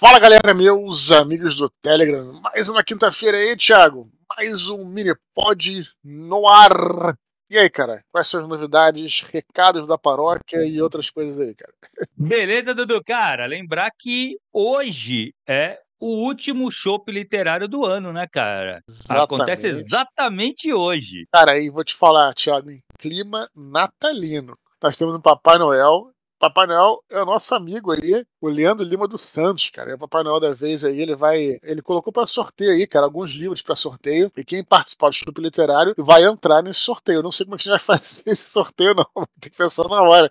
Fala galera, meus amigos do Telegram. Mais uma quinta-feira aí, Thiago. Mais um mini pod no ar. E aí, cara, quais são as novidades, recados da paróquia e outras coisas aí, cara? Beleza, Dudu? Cara, lembrar que hoje é o último chopp literário do ano, né, cara? Exatamente. Acontece exatamente hoje. Cara, aí vou te falar, Thiago, em clima natalino. Nós temos um Papai Noel Papai Noel é o nosso amigo aí, o Leandro Lima dos Santos, cara. É o Papai Noel da vez aí, ele vai. Ele colocou para sorteio aí, cara, alguns livros para sorteio. E quem participar do Chup Literário vai entrar nesse sorteio. Eu não sei como é que a gente vai fazer esse sorteio, não. Tem que pensar na hora.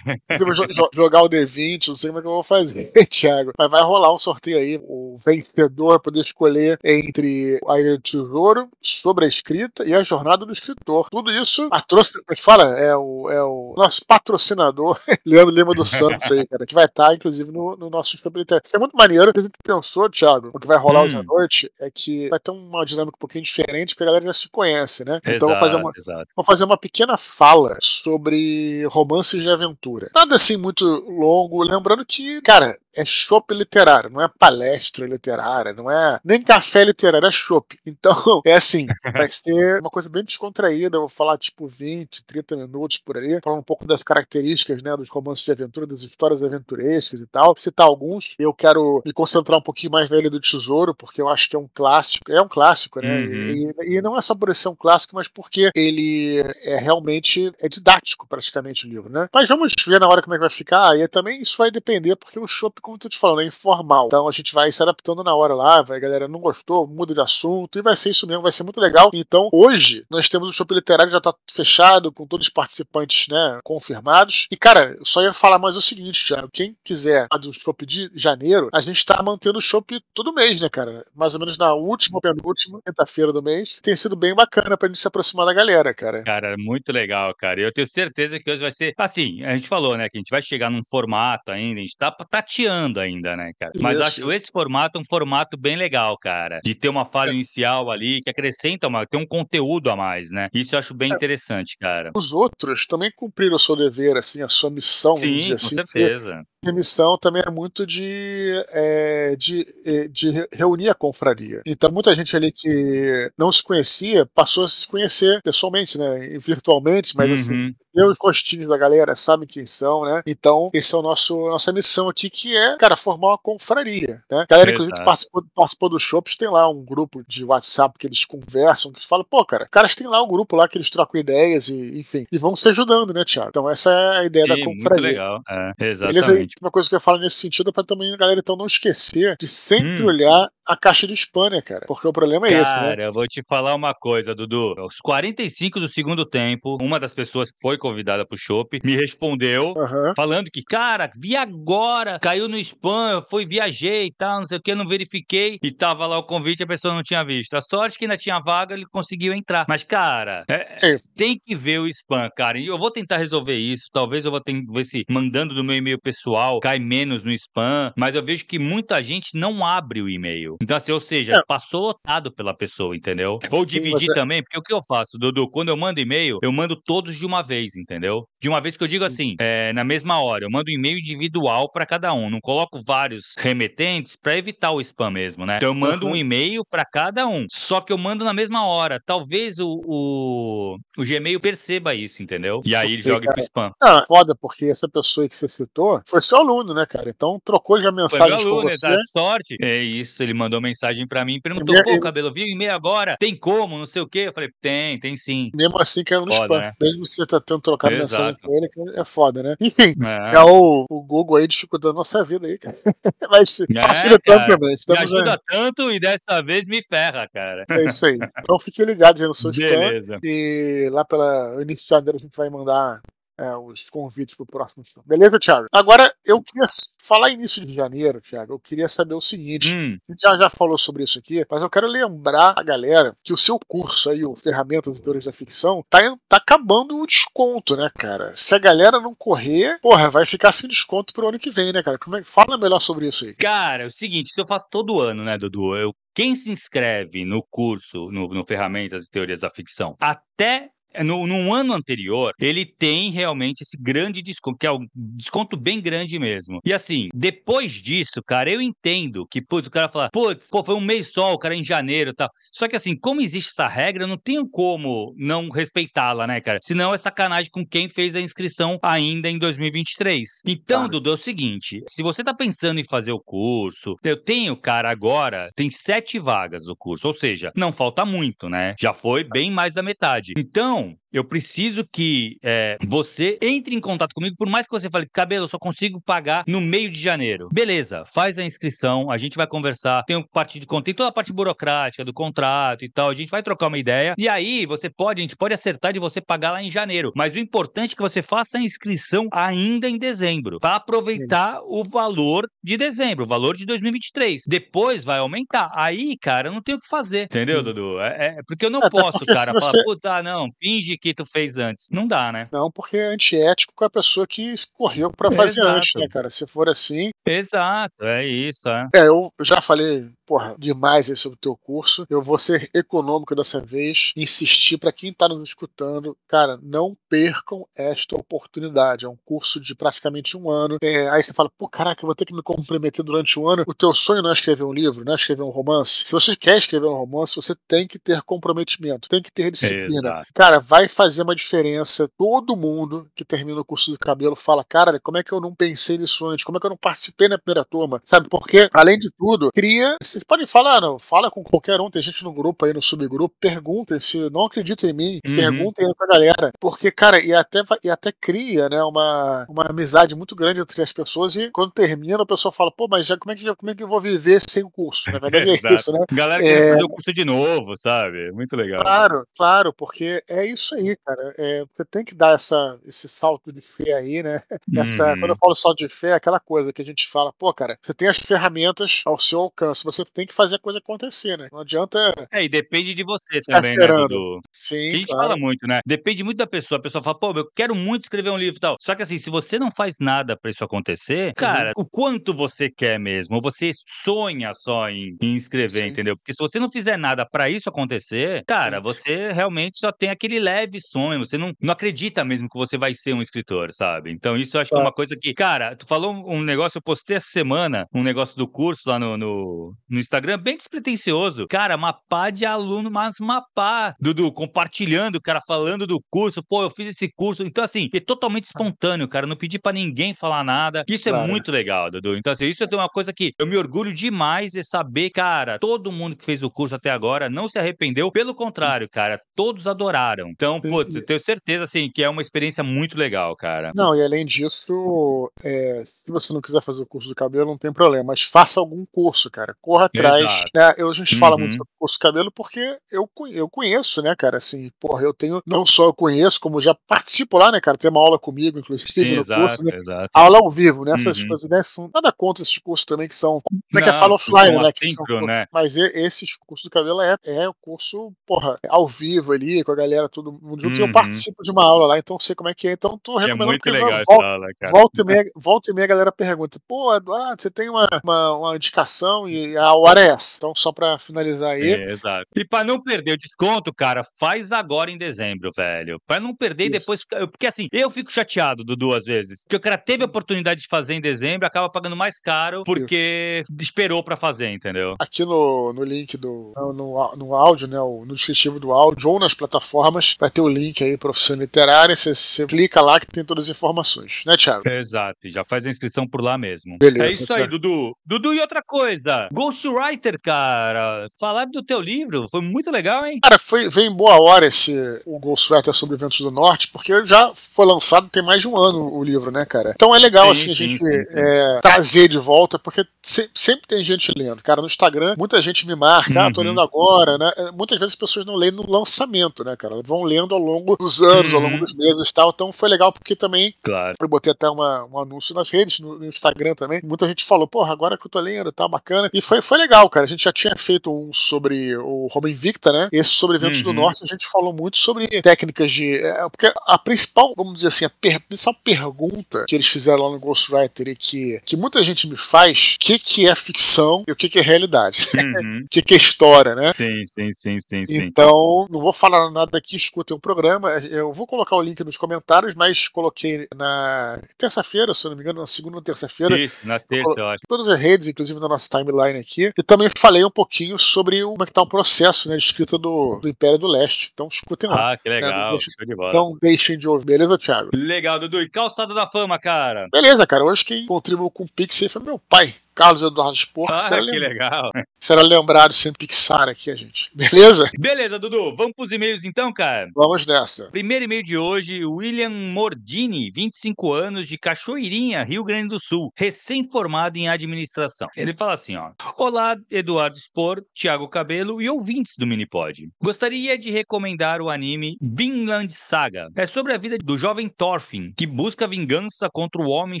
Se eu jogar o D20, não sei como é que eu vou fazer, Thiago. Mas vai rolar um sorteio aí. O vencedor poder escolher entre a Ilha do Tesouro, sobre a escrita e a jornada do escritor. Tudo isso, a como é que fala? É o, é o nosso patrocinador, Leandro Lima do Santos aí, cara, que vai estar, tá, inclusive, no, no nosso Stability. Isso é muito maneiro. O que a gente pensou, Thiago, o que vai rolar hum. hoje à noite é que vai ter uma dinâmica um pouquinho diferente, porque a galera já se conhece, né? Então exato, vou fazer, uma, vou fazer uma pequena fala sobre romances de aventura. Nada assim muito longo, lembrando que, cara, é chopp literário, não é palestra literária, não é nem café literário, é chopp. Então, é assim, vai ser uma coisa bem descontraída, eu vou falar tipo 20, 30 minutos por aí, falar um pouco das características, né, dos romances de aventura, das histórias aventurescas e tal, citar alguns. Eu quero me concentrar um pouquinho mais na Ilha do Tesouro, porque eu acho que é um clássico, é um clássico, né, uhum. e, e, não é só por ser um clássico, mas porque ele é realmente, é didático praticamente o livro, né. Mas vamos ver na hora como é que vai ficar, e também isso vai depender, porque o chopp como tu te falando, é informal. Então a gente vai se adaptando na hora lá, vai, a galera não gostou, muda de assunto, e vai ser isso mesmo, vai ser muito legal. Então, hoje, nós temos o shopping literário já tá fechado, com todos os participantes, né, confirmados. E, cara, eu só ia falar mais o seguinte, já, quem quiser a do shopping de janeiro, a gente tá mantendo o shopping todo mês, né, cara? Mais ou menos na última, penúltima, quinta-feira do mês. Tem sido bem bacana pra gente se aproximar da galera, cara. Cara, muito legal, cara. Eu tenho certeza que hoje vai ser, assim, a gente falou, né, que a gente vai chegar num formato ainda, a gente tá tateando ainda, né, cara? Mas isso, acho isso. esse formato um formato bem legal, cara. De ter uma falha é. inicial ali que acrescenta uma, tem um conteúdo a mais, né? Isso eu acho bem é. interessante, cara. Os outros também cumpriram o seu dever, assim, a sua missão, Sim, com assim, certeza. A missão também é muito de, é, de, é, de reunir a confraria. Então, muita gente ali que não se conhecia passou a se conhecer pessoalmente, né? Virtualmente, mas assim, uhum. assim, vê os rostinhos da galera, sabe quem são, né? Então, esse é nosso nossa missão aqui, que é, cara, formar uma confraria, né? Galera, inclusive, que participou, participou do Shops, tem lá um grupo de WhatsApp que eles conversam, que fala, pô, cara, caras tem lá um grupo lá que eles trocam ideias e, enfim, e vão se ajudando, né, Thiago? Então, essa é a ideia Sim, da confraria. Muito legal, é, exatamente. Uma coisa que eu falo nesse sentido é pra também a galera então não esquecer de sempre hum. olhar a caixa de spam, né, cara? Porque o problema é cara, esse, né? Cara, eu vou te falar uma coisa, Dudu. Aos 45 do segundo tempo, uma das pessoas que foi convidada pro shopping me respondeu uhum. falando que, cara, vi agora, caiu no spam, eu fui, viajei e tal, não sei o que, não verifiquei e tava lá o convite a pessoa não tinha visto. A sorte que ainda tinha vaga, ele conseguiu entrar. Mas, cara, é, é. tem que ver o spam, cara. E eu vou tentar resolver isso. Talvez eu vou ter, ver se mandando do meu e-mail pessoal cai menos no spam, mas eu vejo que muita gente não abre o e-mail. Então, assim, ou seja, é. passou lotado pela pessoa, entendeu? Ou dividir você... também, porque o que eu faço, Dudu? Quando eu mando e-mail, eu mando todos de uma vez, entendeu? De uma vez que eu digo Sim. assim, é, na mesma hora, eu mando um e-mail individual para cada um. Não coloco vários remetentes para evitar o spam mesmo, né? Então eu mando uhum. um e-mail para cada um. Só que eu mando na mesma hora. Talvez o, o, o Gmail perceba isso, entendeu? E aí ele joga pro spam. Ah, foda, porque essa pessoa que você citou foi seu aluno, né, cara? Então trocou já mensagem com você. Dá sorte. É isso, ele mandou mensagem para mim, perguntou, pô, cabelo, viu e-mail agora? Tem como? Não sei o quê. Eu falei, tem, tem sim. Mesmo assim caiu no foda, spam. Né? Mesmo você tá tendo trocado Exato. mensagem com ele, é foda, né? Enfim, é, é o, o, Google aí dificultando a nossa vida aí, cara. Mas é, facilitando também. Estamos me ajuda aí. tanto e dessa vez me ferra, cara. É isso aí. Então fiquem ligados aí no seu Beleza. E lá pela início de janeiro a gente vai mandar é, os convites para o próximo show. Beleza, Thiago? Agora, eu queria falar início de janeiro, Thiago. Eu queria saber o seguinte: hum. a gente já, já falou sobre isso aqui, mas eu quero lembrar a galera que o seu curso aí, o Ferramentas e Teorias da Ficção, tá, tá acabando o desconto, né, cara? Se a galera não correr, porra, vai ficar sem desconto pro ano que vem, né, cara? Como é, fala melhor sobre isso aí. Cara, é o seguinte: isso eu faço todo ano, né, Dudu? Eu, quem se inscreve no curso, no, no Ferramentas e Teorias da Ficção, até no, no ano anterior, ele tem realmente esse grande desconto, que é um desconto bem grande mesmo. E assim, depois disso, cara, eu entendo que, putz, o cara fala, putz, pô, foi um mês só, o cara é em janeiro e tal. Só que assim, como existe essa regra, não tenho como não respeitá-la, né, cara? Senão é sacanagem com quem fez a inscrição ainda em 2023. Então, claro. Dudu, é o seguinte: se você tá pensando em fazer o curso, eu tenho, cara, agora, tem sete vagas do curso, ou seja, não falta muito, né? Já foi bem mais da metade. Então, home. Eu preciso que é, você entre em contato comigo, por mais que você fale, cabelo, eu só consigo pagar no meio de janeiro. Beleza, faz a inscrição, a gente vai conversar, tem a parte de conta, tem toda a parte burocrática do contrato e tal, a gente vai trocar uma ideia. E aí você pode, a gente pode acertar de você pagar lá em janeiro. Mas o importante é que você faça a inscrição ainda em dezembro, para aproveitar Sim. o valor de dezembro, o valor de 2023. Depois vai aumentar. Aí, cara, eu não tenho o que fazer. Entendeu, Sim. Dudu? É, é, porque eu não é, posso, cara, falar, você... putz, ah, não, finge que tu fez antes. Não dá, né? Não, porque é antiético com a pessoa que escorreu para fazer Exato. antes, né, cara? Se for assim. Exato, é isso. É, é eu já falei porra, demais aí sobre o teu curso. Eu vou ser econômico dessa vez, insistir para quem tá nos escutando, cara, não percam esta oportunidade. É um curso de praticamente um ano. É, aí você fala, pô, caraca, eu vou ter que me comprometer durante um ano. O teu sonho não é escrever um livro, não é escrever um romance. Se você quer escrever um romance, você tem que ter comprometimento, tem que ter disciplina. Exato. Cara, vai fazer uma diferença. Todo mundo que termina o curso do cabelo fala, cara, como é que eu não pensei nisso antes? Como é que eu não participei na primeira turma? Sabe? Porque, além de tudo, cria vocês podem falar, não, fala com qualquer um, tem gente no grupo aí, no subgrupo, perguntem se não acreditem em mim, uhum. perguntem aí pra galera. Porque, cara, e até, e até cria, né, uma, uma amizade muito grande entre as pessoas e quando termina, a pessoa fala, pô, mas já como é que, já, como é que eu vou viver sem o curso? Na verdade é isso, né? Galera quer é... fazer o curso de novo, sabe? Muito legal. Claro, claro, porque é isso aí, cara. É, você tem que dar essa, esse salto de fé aí, né? Essa, uhum. Quando eu falo salto de fé, é aquela coisa que a gente fala, pô, cara, você tem as ferramentas ao seu alcance, você tem que fazer a coisa acontecer, né? Não adianta. É, e depende de você também, né, Dudu? Sim. A gente claro. fala muito, né? Depende muito da pessoa. A pessoa fala, pô, eu quero muito escrever um livro e tal. Só que assim, se você não faz nada para isso acontecer, uhum. cara, o quanto você quer mesmo, você sonha só em, em escrever, Sim. entendeu? Porque se você não fizer nada para isso acontecer, cara, você realmente só tem aquele leve sonho, você não, não acredita mesmo que você vai ser um escritor, sabe? Então isso eu acho que é uma coisa que, cara, tu falou um negócio, eu postei essa semana, um negócio do curso lá no, no, no Instagram, bem despretensioso. Cara, uma pá de aluno, mas uma pá. Dudu, compartilhando, cara, falando do curso. Pô, eu fiz esse curso. Então, assim, é totalmente espontâneo, cara. Não pedi para ninguém falar nada. Isso é claro. é muito legal, Dudu. Então, assim, isso é uma coisa que eu me orgulho demais é saber, cara, todo mundo que fez o curso até agora não se arrependeu. Pelo contrário, cara, todos adoraram. Então, pô, eu tenho certeza, assim, que é uma experiência muito legal, cara. Não, e além disso, é, se você não quiser fazer o curso do cabelo, não tem problema. Mas faça algum curso, cara. Corra atrás né? Eu, a gente uhum. fala muito sobre curso cabelo porque eu, eu conheço, né, cara? Assim, porra, eu tenho, não só eu conheço, como já participo lá, né, cara? Tem uma aula comigo, inclusive, Sim, no exato, curso, né? Exato. Aula ao vivo, né? Essas uhum. coisas, né? São, nada contra esses cursos também que são. Como é que é? Fala offline, né? Que são, né? Mas esses cursos do cabelo é, é o curso, porra, ao vivo ali, com a galera, todo mundo junto. Uhum. E eu uhum. participo de uma aula lá, então sei como é que é. Então tô é recomendando é muito legal volta, aula, cara. Volta e, meia, volta e meia a galera pergunta: pô, Eduardo, você tem uma, uma, uma indicação e a hora é essa. Então, só pra finalizar Sim, aí. Exato. E para não perder o desconto, cara, faz agora em dezembro, velho. Para não perder Isso. depois. Porque assim, eu fico chateado, Dudu, às vezes. Que o cara teve a oportunidade de fazer em dezembro, acaba pagando mais caro porque Isso. esperou para fazer, entendeu? Aqui no, no link do. No, no áudio, né? No descritivo do áudio ou nas plataformas, vai ter o link aí, profissão literária. Você, você clica lá que tem todas as informações, né, Thiago? Exato. Já faz a inscrição por lá mesmo. Beleza. É isso aí, Dudu. Dudu, e outra coisa. Ghostwriter, cara falar do teu livro. Foi muito legal, hein? Cara, foi, veio em boa hora esse o Ghostwriter sobre Ventos do Norte, porque já foi lançado tem mais de um ano o livro, né, cara? Então é legal, sim, assim, sim, a gente sim, é, trazer de volta, porque se, sempre tem gente lendo. Cara, no Instagram, muita gente me marca, uhum. ah, tô uhum. lendo agora, né? É, muitas vezes as pessoas não leem no lançamento, né, cara? Vão lendo ao longo dos anos, uhum. ao longo uhum. dos meses e tal. Então foi legal porque também claro. eu botei até uma, um anúncio nas redes, no, no Instagram também. Muita gente falou, porra, agora que eu tô lendo, tá bacana. E foi, foi foi legal, cara. A gente já tinha feito um sobre o Robin Victa, né? Esse sobre eventos uhum. do Norte, a gente falou muito sobre técnicas de. É, porque a principal, vamos dizer assim, a per, principal pergunta que eles fizeram lá no Ghostwriter e que, que muita gente me faz: o que, que é ficção e o que, que é realidade? Uhum. O que, que é história, né? Sim, sim, sim, sim, sim. Então, não vou falar nada aqui, escutem o programa. Eu vou colocar o link nos comentários, mas coloquei na terça-feira, se eu não me engano, na segunda ou terça-feira. Isso, na terça, eu acho. Todas as redes, inclusive na nossa timeline aqui. E também falei um pouquinho sobre como é que tá o processo né, de escrita do, do Império do Leste. Então, escutem lá. Ah, que legal. Né? Deixem, de não deixem de ouvir, beleza, Thiago? Legal, Dudu. E calçada da fama, cara? Beleza, cara. Hoje quem contribuiu com o Pix foi meu pai. Carlos Eduardo Spor. Ah, será que legal. Será lembrado sem Pixar aqui, a gente. Beleza? Beleza, Dudu. Vamos pros e-mails então, cara? Vamos nessa. Primeiro e-mail de hoje, William Mordini, 25 anos, de Cachoeirinha, Rio Grande do Sul, recém-formado em administração. Ele fala assim, ó. Olá, Eduardo Spor, Thiago Cabelo e ouvintes do Minipod. Gostaria de recomendar o anime Vinland Saga. É sobre a vida do jovem Thorfinn, que busca vingança contra o homem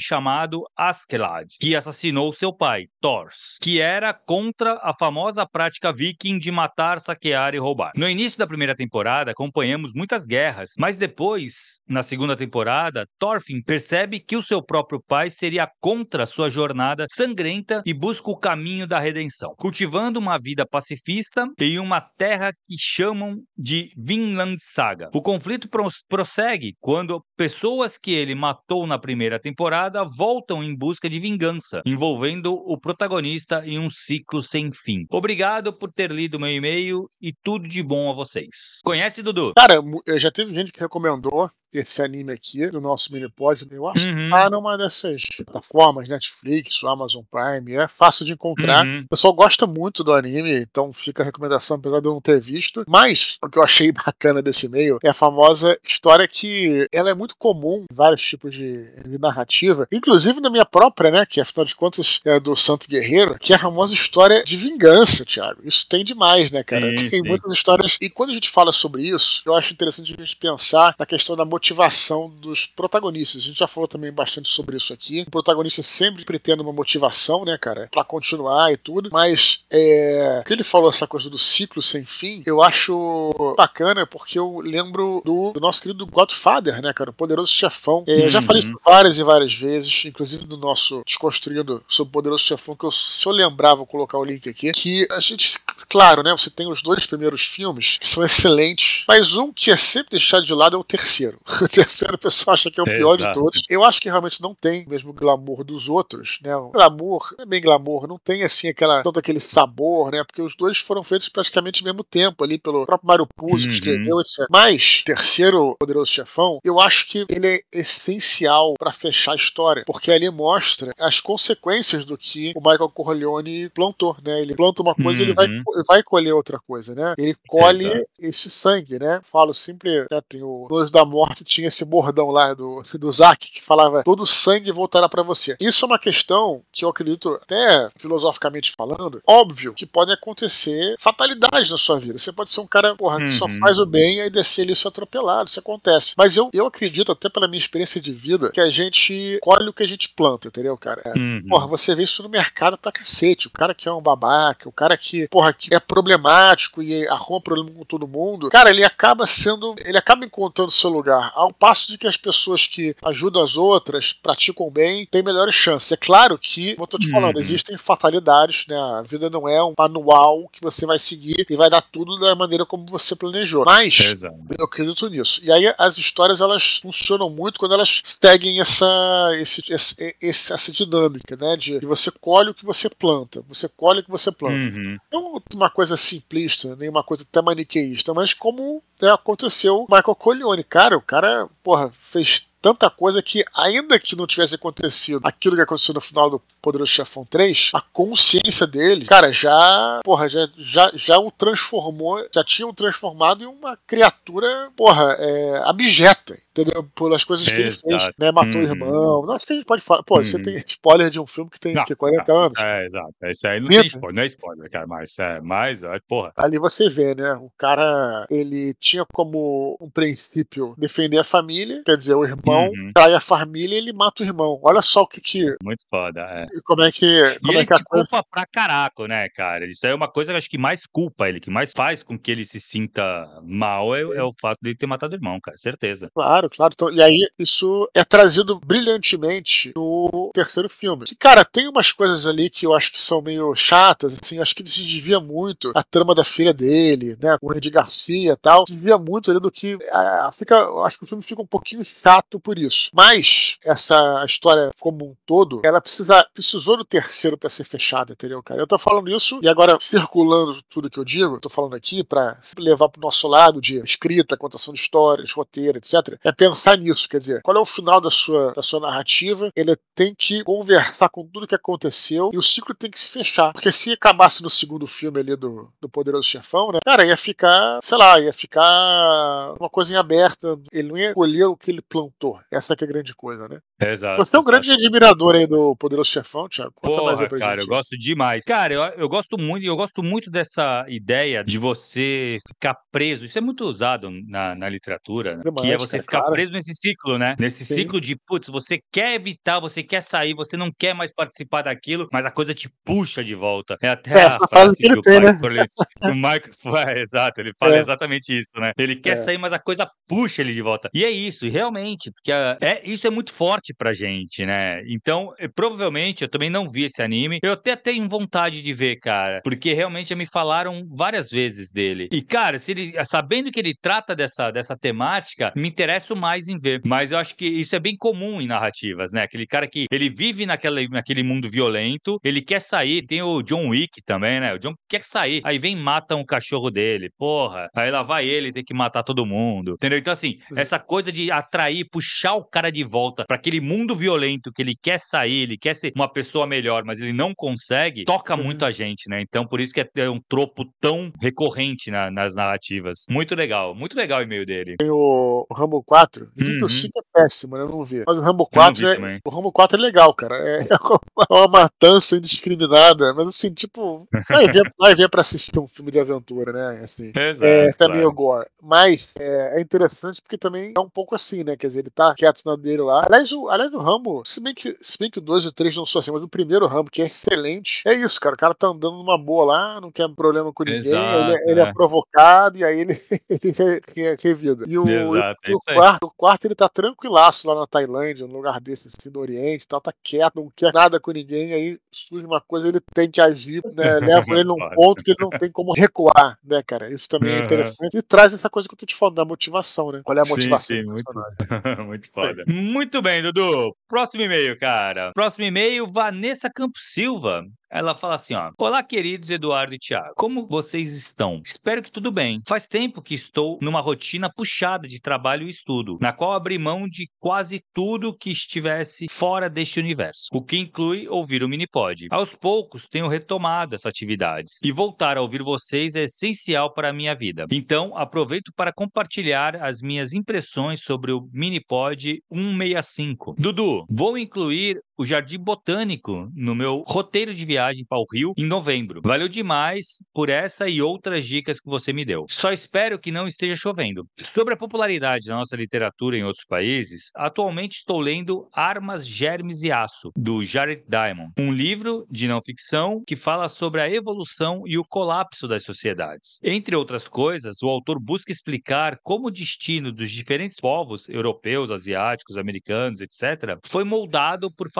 chamado Askeladd, que assassinou seu pai pai, Thors, que era contra a famosa prática viking de matar, saquear e roubar. No início da primeira temporada, acompanhamos muitas guerras, mas depois, na segunda temporada, Thorfinn percebe que o seu próprio pai seria contra sua jornada sangrenta e busca o caminho da redenção, cultivando uma vida pacifista em uma terra que chamam de Vinland Saga. O conflito prossegue quando pessoas que ele matou na primeira temporada voltam em busca de vingança, envolvendo o protagonista em um ciclo sem fim. Obrigado por ter lido meu e-mail e tudo de bom a vocês. Conhece, Dudu? Cara, já teve gente que recomendou esse anime aqui do nosso Minipod. Eu acho uhum. que tá numa dessas plataformas, Netflix, Amazon Prime. É fácil de encontrar. Uhum. O pessoal gosta muito do anime, então fica a recomendação, apesar de eu não ter visto. Mas o que eu achei bacana desse e-mail é a famosa história que ela é muito comum em vários tipos de, de narrativa, inclusive na minha própria, né? Que afinal de contas é do Santo Guerreiro, que é a famosa história de vingança, Thiago. Isso tem demais, né, cara? Sim, tem sim. muitas histórias. E quando a gente fala sobre isso, eu acho interessante a gente pensar na questão da motivação motivação dos protagonistas. A gente já falou também bastante sobre isso aqui. O protagonista sempre pretende uma motivação, né, cara, para continuar e tudo. Mas é, que ele falou essa coisa do ciclo sem fim, eu acho bacana porque eu lembro do, do nosso querido Godfather, né, cara, o poderoso chefão. É, uhum. Eu já falei isso várias e várias vezes, inclusive no nosso desconstruindo sobre o poderoso chefão, que eu, se eu lembrava, vou colocar o link aqui, que a gente, claro, né, você tem os dois primeiros filmes que são excelentes, mas um que é sempre deixado de lado é o terceiro. O terceiro o pessoal acha que é o pior de todos. Eu acho que realmente não tem o mesmo glamour dos outros, né? O glamour, é bem glamour, não tem assim aquela, todo aquele sabor, né? Porque os dois foram feitos praticamente ao mesmo tempo ali pelo próprio Mario Puzo, uhum. que escreveu, etc. Mas, terceiro Poderoso Chefão, eu acho que ele é essencial para fechar a história, porque ali mostra as consequências do que o Michael Corleone plantou, né? Ele planta uma coisa, uhum. ele vai, uhum. vai colher outra coisa, né? Ele colhe Exato. esse sangue, né? Falo sempre, né, tem o Nojo da Morte tinha esse bordão lá do, do Zack que falava todo sangue voltará para você. Isso é uma questão que eu acredito, até filosoficamente falando, óbvio que podem acontecer fatalidades na sua vida. Você pode ser um cara, porra, que só uhum. faz o bem e descer ali isso atropelado, isso acontece. Mas eu, eu acredito, até pela minha experiência de vida, que a gente colhe o que a gente planta, entendeu, cara? É, uhum. Porra, você vê isso no mercado pra cacete. O cara que é um babaca, o cara que, porra, que é problemático e arruma problema com todo mundo, cara, ele acaba sendo, ele acaba encontrando seu lugar ao passo de que as pessoas que ajudam as outras, praticam bem, têm melhores chances. É claro que, como eu tô te falando, uhum. existem fatalidades, né? A vida não é um manual que você vai seguir e vai dar tudo da maneira como você planejou. Mas Exato. eu acredito nisso. E aí as histórias elas funcionam muito quando elas seguem essa, esse, esse, essa dinâmica, né? De, de, você colhe o que você planta, você colhe o que você planta. Uhum. Não uma coisa simplista, nem uma coisa até maniqueísta, mas como né, aconteceu Michael Corleone. Cara, o cara, porra, fez tanta coisa que, ainda que não tivesse acontecido aquilo que aconteceu no final do Poderoso Chefão 3, a consciência dele, cara, já, porra, já, já, já o transformou, já tinha o transformado em uma criatura, porra, é, abjeta entendeu? Pelas coisas que Exato. ele fez, né? Matou uhum. o irmão. Não, acho que a gente pode falar. Pô, uhum. você tem spoiler de um filme que tem que 40 não, anos. É, exato. Esse aí não tem spoiler, não é spoiler, cara, mas é mais, é, porra. Ali você vê, né? O cara, ele tinha como um princípio defender a família, quer dizer, o irmão uhum. trai a família e ele mata o irmão. Olha só o que que. Muito foda, é. E como é que. Como e é ele que se coisa... culpa pra caraco, né, cara? Isso aí é uma coisa que acho que mais culpa ele, que mais faz com que ele se sinta mal é, é o fato de ter matado o irmão, cara, certeza. Claro, claro. Então, e aí, isso é trazido brilhantemente no terceiro filme. E, cara, tem umas coisas ali que eu acho que são meio chatas, assim, acho que ele se desvia muito a trama da filha dele, né, com o Randy Garcia e tal, se desvia muito ali do que a, fica, acho que o filme fica um pouquinho chato por isso. Mas essa história como um todo, ela precisa, precisou do terceiro para ser fechada, entendeu, cara? Eu tô falando isso e agora circulando tudo que eu digo, tô falando aqui para levar pro nosso lado de escrita, contação de histórias, roteiro, etc. É pensar nisso, quer dizer, qual é o final da sua, da sua narrativa? Ele tem que conversar com tudo que aconteceu e o ciclo tem que se fechar. Porque se acabasse no segundo filme ali do, do Poderoso Chefão, né? Cara, ia ficar, sei lá, ia ficar uma coisa em aberta. Ele não ia colher o que ele plantou. Essa que é a grande coisa, né? Exato. Você é um grande admirador aí do Poderoso Chefão, Thiago. Conta Porra, mais aí pra cara, gente. eu gosto demais. Cara, eu, eu gosto muito, eu gosto muito dessa ideia de você ficar preso. Isso é muito usado na, na literatura, né? Demais, que é você cara, ficar preso nesse ciclo, né? Nesse Sim. ciclo de, putz, você quer evitar, você quer sair, você não quer mais participar daquilo, mas a coisa te puxa de volta. É até é, essa frase que ele tem, né? o Michael, é, exato, ele fala é. exatamente isso, né? Ele quer é. sair, mas a coisa puxa ele de volta. E é isso, realmente, porque a, é, isso é muito forte pra gente, né? Então, eu, provavelmente, eu também não vi esse anime. Eu até tenho vontade de ver, cara, porque realmente me falaram várias vezes dele. E, cara, se ele, sabendo que ele trata dessa, dessa temática, me mais em ver. Mas eu acho que isso é bem comum em narrativas, né? Aquele cara que ele vive naquele, naquele mundo violento, ele quer sair. Tem o John Wick também, né? O John quer sair. Aí vem mata um cachorro dele, porra. Aí lá vai ele ter que matar todo mundo. Entendeu? Então, assim, essa coisa de atrair, puxar o cara de volta para aquele mundo violento que ele quer sair, ele quer ser uma pessoa melhor, mas ele não consegue, toca muito uhum. a gente, né? Então, por isso que é um tropo tão recorrente na, nas narrativas. Muito legal, muito legal o e-mail dele. Tem o, o Rambo 4, dizem uhum. que o 5 é péssimo, né? Eu não vi. Mas o Rambo 4 é, o Rambo 4 é legal, cara. É, é uma matança indiscriminada, mas assim, tipo, vai ver, vai ver pra assistir um filme de aventura, né? Assim, Exato, é, também claro. o gore. Mas é, é, interessante porque também é um pouco assim, né? Quer dizer, ele tá quieto na dele lá. Aliás, o, aliás, o Rambo, se bem, que, se bem que o 2 e o 3 não são assim, mas o primeiro Rambo, que é excelente, é isso, cara. O cara tá andando numa boa lá, não quer problema com ninguém, Exato, ele, é, ele é. é provocado e aí ele, ele revida. E o, Exato, e, o, quarto, o quarto, ele tá tranquilaço lá na Tailândia, num lugar desse, assim, do Oriente, tal, tá quieto, não quer nada com ninguém, aí surge uma coisa, ele tem que agir, né? Leva ele num ponto que ele não tem como recuar, né, cara? Isso também é interessante. E traz essa coisa que eu tô te falando, da motivação, né? Qual é a motivação sim, sim, muito, muito foda. Muito bem, Dudu. Próximo e-mail, cara. Próximo e-mail, Vanessa Campos Silva. Ela fala assim, ó: Olá, queridos Eduardo e Thiago. Como vocês estão? Espero que tudo bem. Faz tempo que estou numa rotina puxada de trabalho e estudo, na qual abri mão de quase tudo que estivesse fora deste universo, o que inclui ouvir o Minipod. Aos poucos tenho retomado essas atividades e voltar a ouvir vocês é essencial para a minha vida. Então, aproveito para compartilhar as minhas impressões sobre o Minipod 165. Dudu, vou incluir o Jardim Botânico no meu roteiro de viagem para o Rio em novembro. Valeu demais por essa e outras dicas que você me deu. Só espero que não esteja chovendo. Sobre a popularidade da nossa literatura em outros países, atualmente estou lendo Armas, Germes e Aço, do Jared Diamond, um livro de não ficção que fala sobre a evolução e o colapso das sociedades. Entre outras coisas, o autor busca explicar como o destino dos diferentes povos europeus, asiáticos, americanos, etc., foi moldado por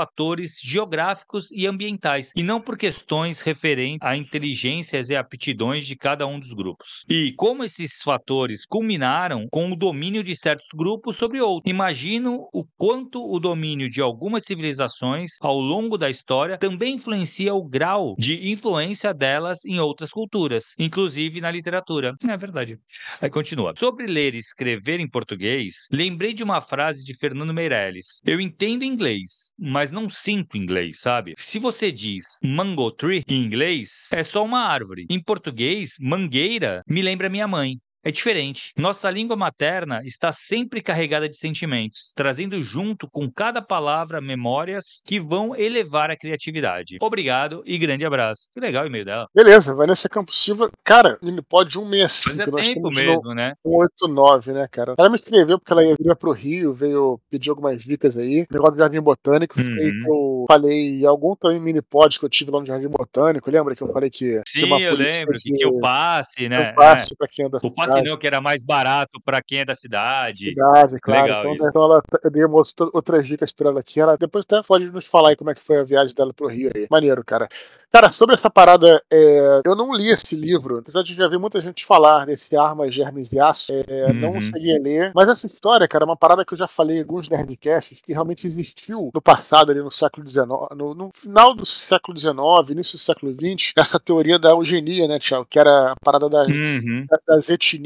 geográficos e ambientais, e não por questões referentes a inteligências e aptidões de cada um dos grupos. E como esses fatores culminaram com o domínio de certos grupos sobre outros. Imagino o quanto o domínio de algumas civilizações ao longo da história também influencia o grau de influência delas em outras culturas, inclusive na literatura. É verdade. Aí continua. Sobre ler e escrever em português, lembrei de uma frase de Fernando Meirelles. Eu entendo inglês, mas não sinto inglês, sabe? Se você diz mango tree em inglês, é só uma árvore. Em português, mangueira me lembra minha mãe. É diferente. Nossa língua materna está sempre carregada de sentimentos, trazendo junto com cada palavra memórias que vão elevar a criatividade. Obrigado e grande abraço. Que legal o e-mail dela. Beleza, Vanessa Campos Silva. Cara, pode 165. Mas é nós tempo mesmo, no né? 189, né, cara? Ela me escreveu porque ela ia vir pro Rio, veio pedir algumas dicas aí. Negócio do Jardim Botânico. Uhum. que eu falei em algum também mini pod que eu tive lá no Jardim Botânico. Lembra que eu falei que Sim, eu lembro que, de que o passe, né? eu passe pra quem é da é. O passe não, que era mais barato para quem é da cidade. Cidade, claro. Legal então, isso. então ela, eu dei umas outra- outras dicas pra ela aqui. Ela depois até pode nos falar aí como é que foi a viagem dela pro Rio aí. Maneiro, cara. Cara, sobre essa parada, é, eu não li esse livro, apesar de já ver muita gente falar desse Armas, Germes e Aço, é, não Uhum. cheguei a ler. Mas essa história, cara, é uma parada que eu já falei em alguns Nerdcasts, que realmente existiu no passado, ali no século XIX, no, no final do século XIX, início do século XX, essa teoria da eugenia, né, Tiago? Que era a parada da, Uhum. da- das etnias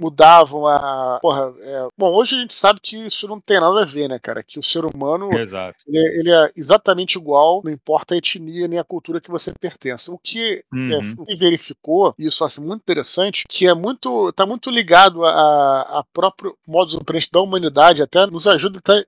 mudavam a. Porra, é... Bom, hoje a gente sabe que isso não tem nada a ver, né, cara? Que o ser humano ele é, ele é exatamente igual, não importa a etnia nem a cultura que você pertence. O que, é, Uhum. o que verificou, e isso eu acho muito interessante, que é muito. tá muito ligado a, a próprio modus operandi da humanidade, até nos ajuda até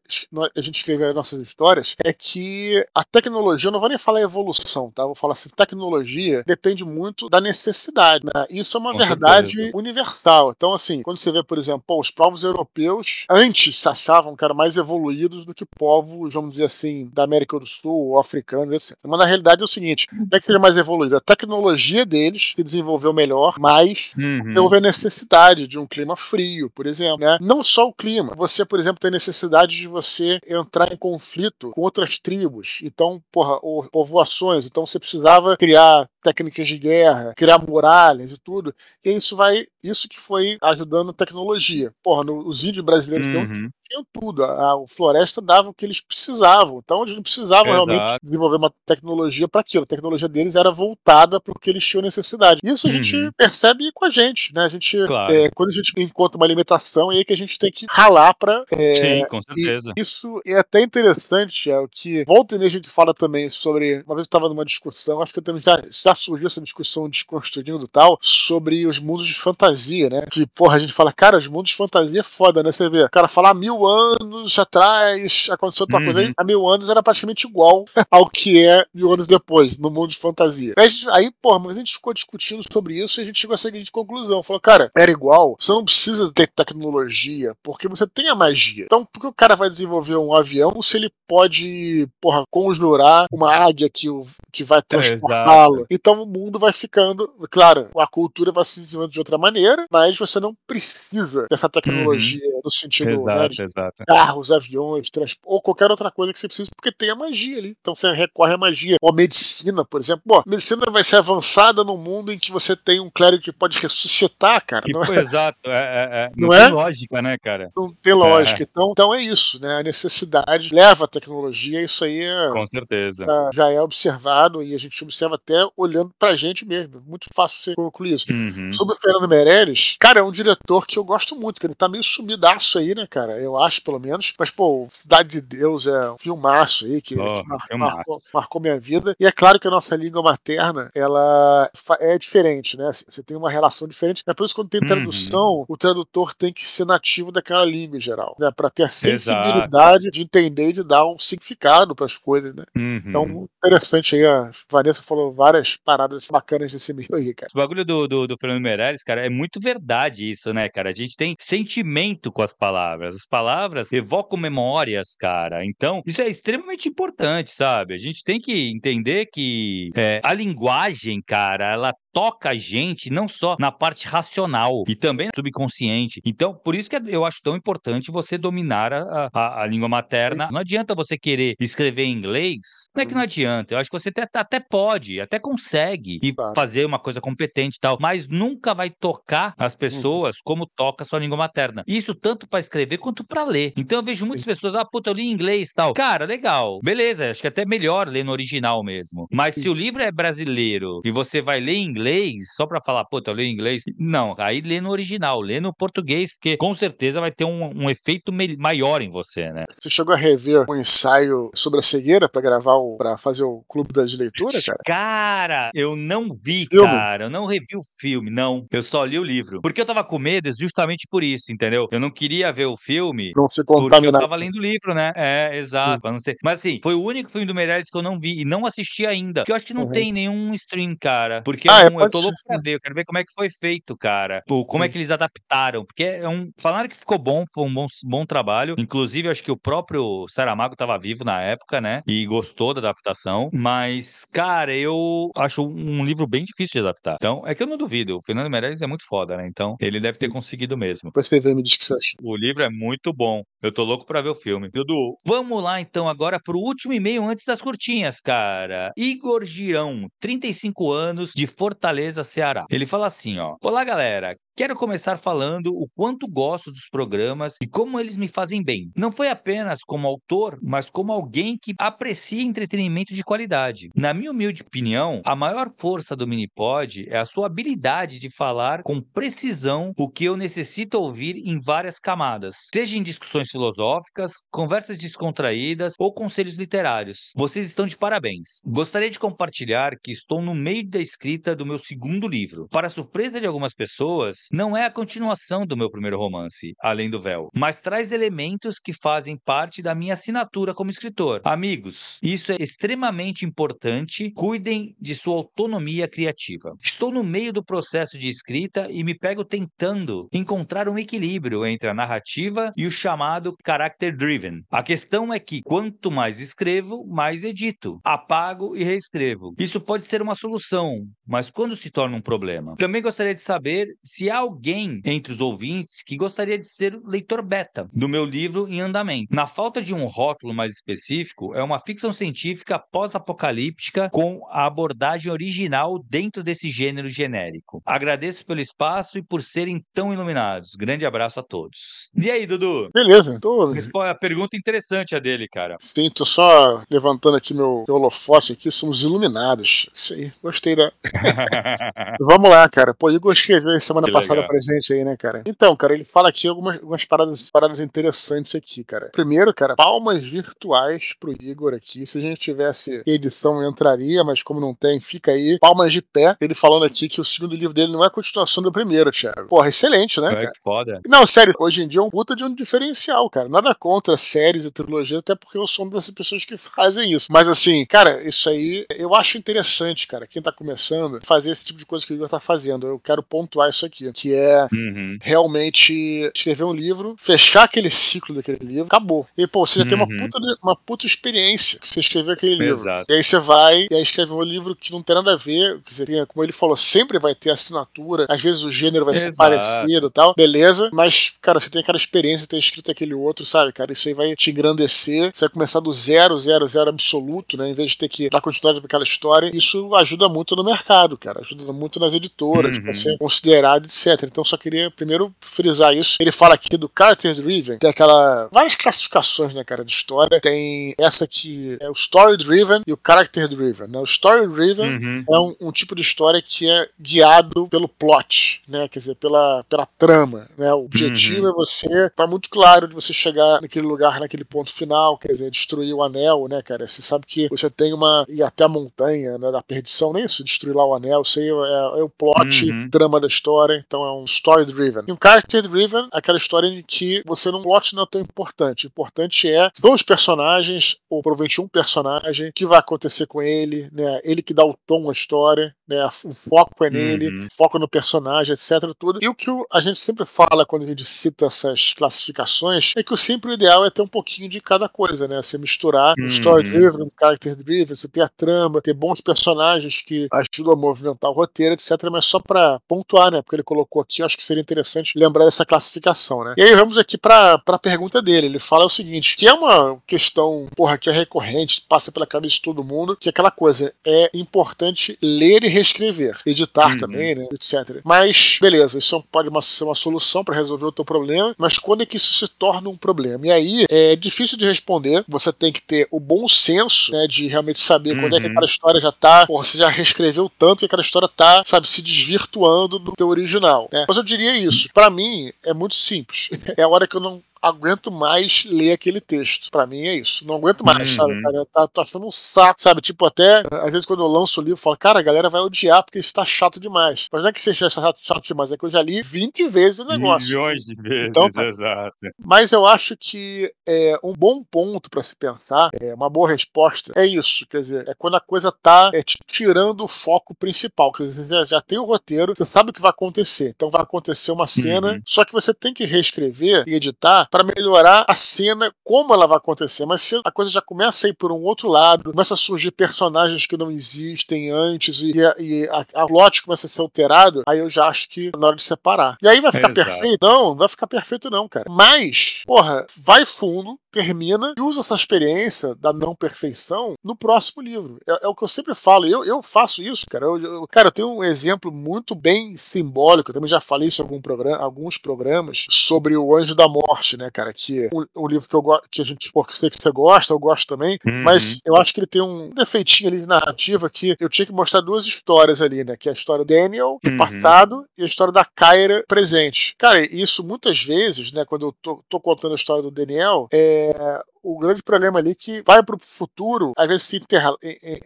a gente escrever as nossas histórias, é que a tecnologia, eu não vou nem falar evolução, tá? Vou falar assim, tecnologia depende muito da necessidade. Né? Isso é uma Com verdade certeza. universal. Então, assim, quando você vê, por exemplo, pô, os povos europeus antes se achavam que eram mais evoluídos do que povos, vamos dizer assim, da América do Sul, ou africanos, etc. Mas na realidade é o seguinte: não é que seja mais evoluído, a tecnologia deles se desenvolveu melhor, mas Uhum. houve a necessidade de um clima frio, por exemplo, né? Não só o clima. Você, por exemplo, tem necessidade de você entrar em conflito com outras tribos. Então, porra, ou povoações. Então você precisava criar técnicas de guerra, criar muralhas e tudo. E isso vai, isso que foi ajudando a tecnologia. Porra, no- os índios brasileiros não Uhum. Tinham tudo. A, a floresta dava o que eles precisavam. Então eles não precisavam realmente Exato. desenvolver uma tecnologia para aquilo. A tecnologia deles era voltada para o que eles tinham necessidade. Isso a gente Uhum. percebe com a gente, né? A gente, Claro. é, quando a gente encontra uma alimentação, é aí que a gente tem que ralar para Sim, com certeza. isso é até interessante, é o que volta e a gente fala também sobre. Uma vez eu estava numa discussão, acho que também já, já surgiu essa discussão desconstruindo tal, sobre os mundos de fantasia, né? Que, porra, a gente fala, cara, os mundos de fantasia é foda, né? Você vê, o cara fala, há mil anos atrás aconteceu coisa, Uhum. aí, há mil anos era praticamente igual ao que é mil anos depois, no mundo de fantasia. Mas aí, porra, mas a gente ficou discutindo sobre isso e a gente chegou a seguinte conclusão. Falou, cara, era igual, você não precisa ter tecnologia, porque você tem a magia. Então, por que o cara vai desenvolver um avião se ele pode, porra, conjurar uma águia que, o- que vai transportá-lo? Então o mundo vai ficando, claro, a cultura vai se desenvolvendo de outra maneira, mas você não precisa dessa tecnologia no sentido né, Exato, de exato. carros, aviões, trans... ou qualquer outra coisa que você precise, porque tem a magia ali. Então você recorre à magia. Ou a medicina, por exemplo. A medicina vai ser avançada num mundo em que você tem um clérigo que pode ressuscitar, cara. E, Não, é, exato, é, é, é. Não, Não tem é? lógica, né, cara? não tem lógica. Então, então é isso, né? A necessidade leva a tecnologia, isso aí é, Com certeza. já, é observado e a gente observa até olhando pra gente mesmo. É Muito fácil você concluir isso. Uhum. Sobre o Fernando Meirelles, cara, é um diretor que eu gosto muito, que ele tá meio sumidaço aí, né, cara? Eu acho, pelo menos. Mas, pô, Cidade de Deus é um filmaço aí que Oh, mar- marcou, marcou minha vida. E é claro que a nossa língua materna, ela é diferente, né? Você tem uma relação diferente. É por isso que quando tem Uhum. tradução, o tradutor tem que ser nativo daquela língua em geral, né? Pra ter a sensibilidade de entender e de dar um significado pras coisas, né? Uhum. Então, interessante aí. A Vanessa falou várias paradas bacanas desse meio aí, cara. Esse bagulho do, do, do Fernando Meirelles, cara, é muito verdade isso, né, cara? A gente tem sentimento com as palavras. As palavras evocam memórias, cara. Então, isso é extremamente importante, sabe? A gente tem que entender que é, a linguagem, cara, ela toca a gente não só na parte racional e também no subconsciente. Então, por isso que eu acho tão importante você dominar a, a, a língua materna. Não adianta você querer escrever em inglês. Não é que não adianta. Eu acho que você até, até pode, até consegue e Claro. fazer uma coisa competente e tal, mas nunca vai tocar as pessoas como toca a sua língua materna. Isso tanto para escrever quanto para ler. Então eu vejo muitas pessoas, ah, puta, eu li em inglês e tal. Cara, legal. Beleza, acho que é até melhor ler no original mesmo. Mas se o livro é brasileiro e você vai ler em inglês, só para falar, puta, eu li em inglês, não, aí lê no original, lê no português, porque com certeza vai ter um, um efeito maior em você, né? Você chegou a rever um ensaio sobre a cegueira para gravar o, para fazer o clube das leituras, cara? Cara, eu não vi, filme? cara, eu não revi o filme, não. Eu só li o livro. Porque eu tava com medo justamente por isso, entendeu? Eu não queria ver o filme não se porque eu tava lendo o livro, né? É, exato. Não sei. Mas assim, foi o único filme do Meirelles que eu não vi e não assisti ainda. Porque eu acho que não uhum. tem nenhum stream, cara. Porque ah, eu, é, eu tô louco pra ver, eu quero ver como é que foi feito, cara. Pô, como é que eles adaptaram. Porque é um. Falaram que ficou bom, foi um bom, bom trabalho. Inclusive, acho que o próprio Saramago tava vivo na época, né? E gostou da adaptação. Mas, cara, eu acho um livro bem difícil de adaptar. Então, é que eu não duvido. O Fernando Meirelles é muito foda, né? Então, ele deve ter conseguido mesmo. Depois você vê me diz que você acha. O livro é muito bom. Eu tô louco pra ver o filme. Dudu, vamos lá então agora pro último e-mail antes das curtinhas, cara. Igor Girão, 35 anos, de Fortaleza, Ceará. Ele fala assim, ó. Olá, galera. Quero começar falando o quanto gosto dos programas e como eles me fazem bem. Não foi apenas como autor, mas como alguém que aprecia entretenimento de qualidade. Na minha humilde opinião, a maior força do Minipod é a sua habilidade de falar com precisão o que eu necessito ouvir em várias camadas, seja em discussões filosóficas, conversas descontraídas ou conselhos literários. Vocês estão de parabéns. Gostaria de compartilhar que estou no meio da escrita do meu segundo livro. Para surpresa de algumas pessoas, não é a continuação do meu primeiro romance, Além do Véu, mas traz elementos que fazem parte da minha assinatura como escritor. Amigos, isso é extremamente importante. Cuidem de sua autonomia criativa. Estou no meio do processo de escrita e me pego tentando encontrar um equilíbrio entre a narrativa e o chamado character driven. A questão é que quanto mais escrevo, mais edito, apago e reescrevo. Isso pode ser uma solução, mas quando se torna um problema? Também gostaria de saber se há alguém entre os ouvintes que gostaria de ser leitor beta do meu livro em andamento. Na falta de um rótulo mais específico, é uma ficção científica pós-apocalíptica com a abordagem original dentro desse gênero genérico. Agradeço pelo espaço e por serem tão iluminados. Grande abraço a todos. E aí, Dudu? Beleza, tô. A pergunta interessante a dele, cara. Sim, tô só levantando aqui meu, meu holofote aqui, somos iluminados. Isso aí, gostei da. Vamos lá, cara. Pô, Igor escreveu semana passada passada pra gente aí, né, cara? Então, cara, ele fala aqui algumas, algumas paradas, paradas interessantes aqui, cara. Primeiro, cara, palmas virtuais pro Igor aqui. Se a gente tivesse edição, entraria, mas como não tem, fica aí. Palmas de pé. Ele falando aqui que o segundo livro dele não é a continuação do primeiro, Thiago. Porra, excelente, né, é cara? Foda. Não, sério, hoje em dia é um puta de um diferencial, cara. Nada contra séries e trilogias, até porque eu sou uma dessas pessoas que fazem isso. Mas assim, cara, isso aí eu acho interessante, cara. Quem tá começando, fazer esse tipo de coisa que o Igor tá fazendo. Eu quero pontuar isso aqui que é uhum. realmente escrever um livro, fechar aquele ciclo daquele livro, acabou. E, pô, você já uhum. tem uma uhum. puta, uma puta experiência que você escreveu aquele livro. Exato. E aí você vai e aí escreve um livro que não tem nada a ver, que você tem, como ele falou, sempre vai ter assinatura, às vezes o gênero vai Exato. ser parecido e tal, beleza, mas, cara, você tem aquela experiência de ter escrito aquele outro, sabe, cara, isso aí vai te engrandecer, você vai começar do zero, zero, zero absoluto, né, em vez de ter que dar continuidade pra aquela história, isso ajuda muito no mercado, cara, ajuda muito nas editoras, uhum. pra ser considerado, etc. Então, só queria primeiro frisar isso. Ele fala aqui do Carter Driven, tem aquela. várias classificações, né, cara, de história. Tem essa que é o Story Driven e o Character Driven. Né? O Story Driven uhum. é um, um, tipo de história que é guiado pelo plot, né? Quer dizer, pela, pela trama. Né? O objetivo uhum. é você. Tá muito claro de você chegar naquele lugar, naquele ponto final, quer dizer, destruir o anel, né, cara? Você sabe que você tem uma. ir até a montanha né, da perdição, nem isso, destruir lá o anel, aí é, é o plot, uhum. trama da história. Então é um story driven. E um character driven, aquela história em que você não plot não é tão importante. O importante é dois personagens, ou provavelmente um personagem, o que vai acontecer com ele, né? Ele que dá o tom à história, né? O foco é nele, uhum. foco no personagem, etc. Tudo. E o que a gente sempre fala quando a gente cita essas classificações é que o sempre o ideal é ter um pouquinho de cada coisa, né? Você misturar uhum. story driven, character driven, você ter a trama, ter bons personagens que ajudam movimentar o roteiro, etc. Mas só para pontuar, né? Porque ele colocou aqui, eu acho que seria interessante lembrar dessa classificação, né? E aí vamos aqui para a pergunta dele. Ele fala o seguinte: que é uma questão, porra, que é recorrente, passa pela cabeça de todo mundo, que é aquela coisa, é importante ler e reescrever, editar uhum. também, né? Etc. Mas, beleza, isso pode ser uma solução para resolver o teu problema, mas quando é que isso se torna um problema? E aí é difícil de responder, você tem que ter o bom senso, né, de realmente saber uhum. quando é que uhum. aquela história já tá, porra, você já reescreveu tanto que aquela história tá, sabe, se desvirtuando do teu original, né? Mas eu diria isso, para mim é muito simples. É a hora que eu não aguento mais ler aquele texto. Para mim é isso. Não aguento mais, uhum. sabe, cara? Tá, tô achando um saco, sabe? Tipo, até, às vezes, quando eu lanço o livro, eu falo, cara, a galera vai odiar porque isso tá chato demais. Mas não é que seja chato, chato demais, é que eu já li 20 vezes o negócio. Milhões de vezes, então, tá. exato. Mas eu acho que é um bom ponto para se pensar, é uma boa resposta, é isso. Quer dizer, é quando a coisa tá é, tirando o foco principal. Quer dizer, você já, já tem o roteiro, você sabe o que vai acontecer. Então vai acontecer uma cena, uhum. só que você tem que reescrever e editar para melhorar a cena, como ela vai acontecer. Mas se a coisa já começa a ir por um outro lado, começa a surgir personagens que não existem antes e, e a, a plot começa a ser alterado, aí eu já acho que é na hora de separar. E aí vai ficar Exato. perfeito? Não, não vai ficar perfeito não, cara. Mas, porra, vai fundo, termina e usa essa experiência da não perfeição no próximo livro. É, é o que eu sempre falo. Eu, eu faço isso, cara. Eu, eu, cara, eu tenho um exemplo muito bem simbólico. Eu também já falei isso em algum programa, alguns programas sobre o Anjo da Morte, né, cara? Que um, um livro que, eu, que a gente, porque sei que você gosta, eu gosto também. Uhum. Mas eu acho que ele tem um defeitinho ali de narrativa que eu tinha que mostrar duas histórias ali, né? Que é a história do Daniel do uhum. passado e a história da Kyra presente. Cara, isso muitas vezes, né? Quando eu tô, tô contando a história do Daniel, é é, o grande problema ali é que vai pro futuro, às vezes se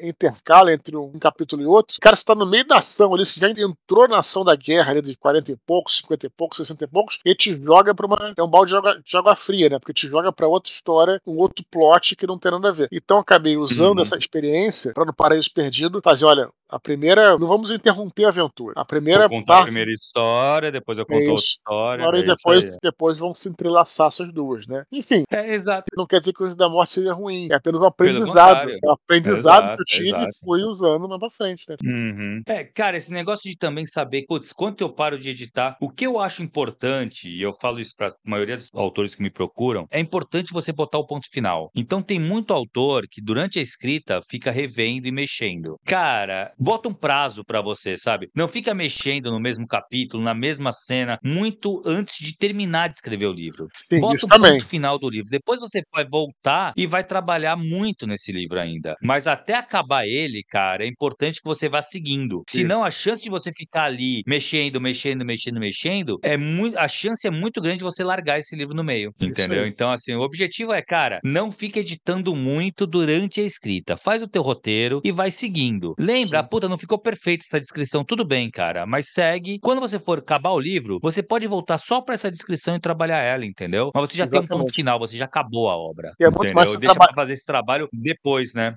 intercala entre um capítulo e outro. Cara, você tá no meio da ação ali, você já entrou na ação da guerra ali de 40 e poucos, 50 e poucos, 60 e poucos, e te joga pra uma. É um balde de água, de água fria, né? Porque te joga pra outra história, um outro plot que não tem nada a ver. Então acabei usando uhum. essa experiência para no Paraíso Perdido fazer, olha, a primeira, não vamos interromper a aventura. A primeira eu contar a primeira história, depois eu conto é outra história. Agora, e depois, depois vão se entrelaçar essas duas, né? Enfim. É, exato. Não quer dizer que o da morte seja ruim. É apenas um aprendizado. É um aprendizado exato, que eu tive exato. e fui usando mais pra frente, né? Uhum. É, cara, esse negócio de também saber, putz, quanto eu paro de editar, o que eu acho importante, e eu falo isso pra maioria dos autores que me procuram, é importante você botar o ponto final. Então tem muito autor que durante a escrita fica revendo e mexendo. Cara, bota um prazo para você, sabe? Não fica mexendo no mesmo capítulo, na mesma cena, muito antes de terminar de escrever o livro. Sim, bota isso um também. ponto final do livro. Depois você vai voltar e vai trabalhar muito nesse livro ainda. Mas até acabar ele, cara, é importante que você vá seguindo. Sim. Senão a chance de você ficar ali mexendo, mexendo, mexendo, mexendo, é muito, a chance é muito grande de você largar esse livro no meio, entendeu? Então assim, o objetivo é, cara, não fique editando muito durante a escrita. Faz o teu roteiro e vai seguindo. Lembra, Sim. puta, não ficou perfeita essa descrição, tudo bem, cara, mas segue. Quando você for acabar o livro, você pode voltar só para essa descrição e trabalhar ela, entendeu? Mas você já Exatamente. tem um ponto final, você já acabou a obra. E é muito entendeu? mais Deixa traba... pra fazer esse trabalho depois, né?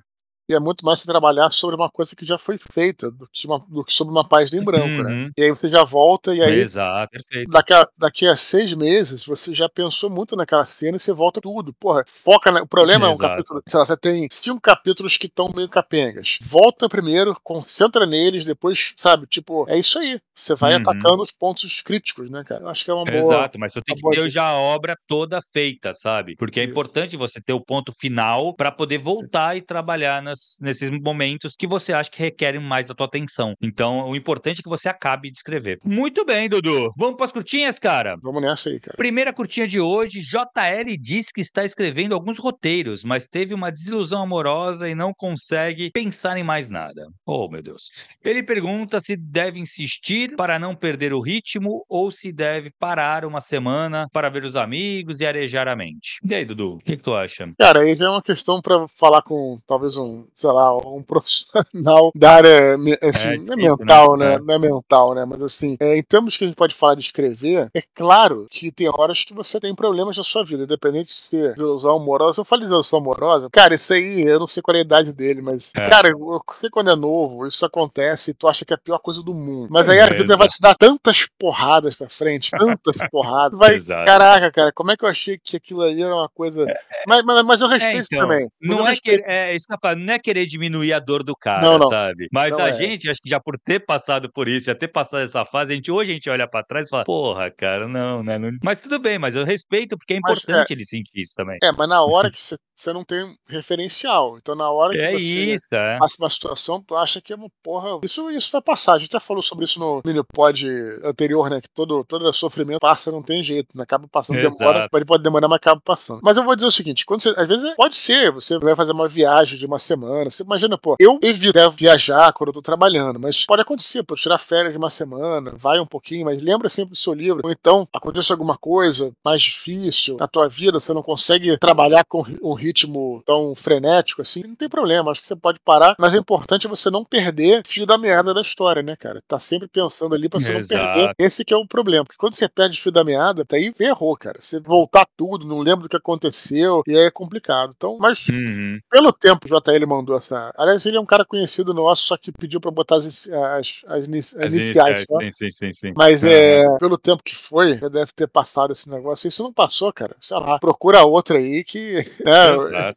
E é muito mais trabalhar sobre uma coisa que já foi feita do que, uma, do que sobre uma página em branco, né? uhum. né? E aí você já volta e aí. Exato, perfeito. Daqui a, daqui a seis meses, você já pensou muito naquela cena e você volta tudo. Porra, foca. Na, o problema Exato. é um capítulo. Sei lá, você tem cinco capítulos que estão meio capengas. Volta primeiro, concentra neles, depois, sabe? Tipo, é isso aí. Você vai uhum. atacando os pontos críticos, né, cara? Eu acho que é uma boa. Exato, mas você tem que ter já a obra toda feita, sabe? Porque é isso. importante você ter o ponto final para poder voltar e trabalhar nas, nesses momentos que você acha que requerem mais da tua atenção. Então, o importante é que você acabe de escrever. Muito bem, Dudu. Vamos para as curtinhas, cara? Vamos nessa aí, cara. Primeira curtinha de hoje, JL diz que está escrevendo alguns roteiros, mas teve uma desilusão amorosa e não consegue pensar em mais nada. Oh, meu Deus. Ele pergunta se deve insistir para não perder o ritmo ou se deve parar uma semana para ver os amigos e arejar a mente. E aí, Dudu, o que, que tu acha? Cara, aí já é uma questão para falar com talvez um, sei lá, um profissional da área assim, é, não é mental, né? né? Não é mental, né? Mas assim, é, em termos que a gente pode falar de escrever, é claro que tem horas que você tem problemas na sua vida, independente de ser ilusão amorosa. Eu falo de ilusão amorosa, cara, isso aí, eu não sei qual é a idade dele, mas, é. cara, eu sei quando é novo, isso acontece e tu acha que é a pior coisa do mundo. Mas aí a é, vida vai te dar tantas porradas pra frente, tantas porradas. Vai, caraca, cara, como é que eu achei que aquilo ali era uma coisa. É, é. Mas, mas, mas eu respeito então, também. Não eu é respeito. que. É isso que eu falo, não é querer diminuir a dor do cara, não, não. sabe? Mas não a é. gente, acho que já por ter passado por isso, já ter passado essa fase, a gente, hoje a gente olha pra trás e fala, porra, cara, não, né? Mas tudo bem, mas eu respeito porque é importante é, ele sentir isso também. É, mas na hora que você não tem referencial. Então, na hora que é você isso, é. passa uma situação, tu acha que é uma porra. Isso, isso vai passar. A gente já falou sobre isso no mini pod anterior, né? Que todo, todo sofrimento passa, não tem jeito, né? Acaba passando, Exato. demora. Ele pode demorar, mas acaba passando. Mas eu vou dizer o seguinte: quando você, às vezes pode ser, você vai fazer uma viagem de uma semana. Você imagina, pô, eu evito né, viajar quando eu tô trabalhando, mas pode acontecer, pô, tirar férias de uma semana, vai um pouquinho, mas lembra sempre do seu livro. Ou então acontece alguma coisa mais difícil na tua vida, você não consegue trabalhar com um ritmo tão frenético assim, não tem problema, acho que você pode parar, mas é importante você não perder fio da meada da história, né, cara? Tá sempre pensando ali pra você Exato. não perder. Esse que é o problema, porque quando você perde fio da meada, tá aí ferrou, cara. Você voltar tudo, não lembra do que aconteceu, e aí é complicado. Então, mas uhum. pelo tempo, o JL mandou essa. Aliás, ele é um cara conhecido nosso, só que pediu pra botar as, as, as, as iniciais. Sim, sim, sim, sim. Mas uhum. é, pelo tempo que foi, já deve ter passado esse negócio. Isso não passou, cara. Sei lá, procura outra aí que. Né,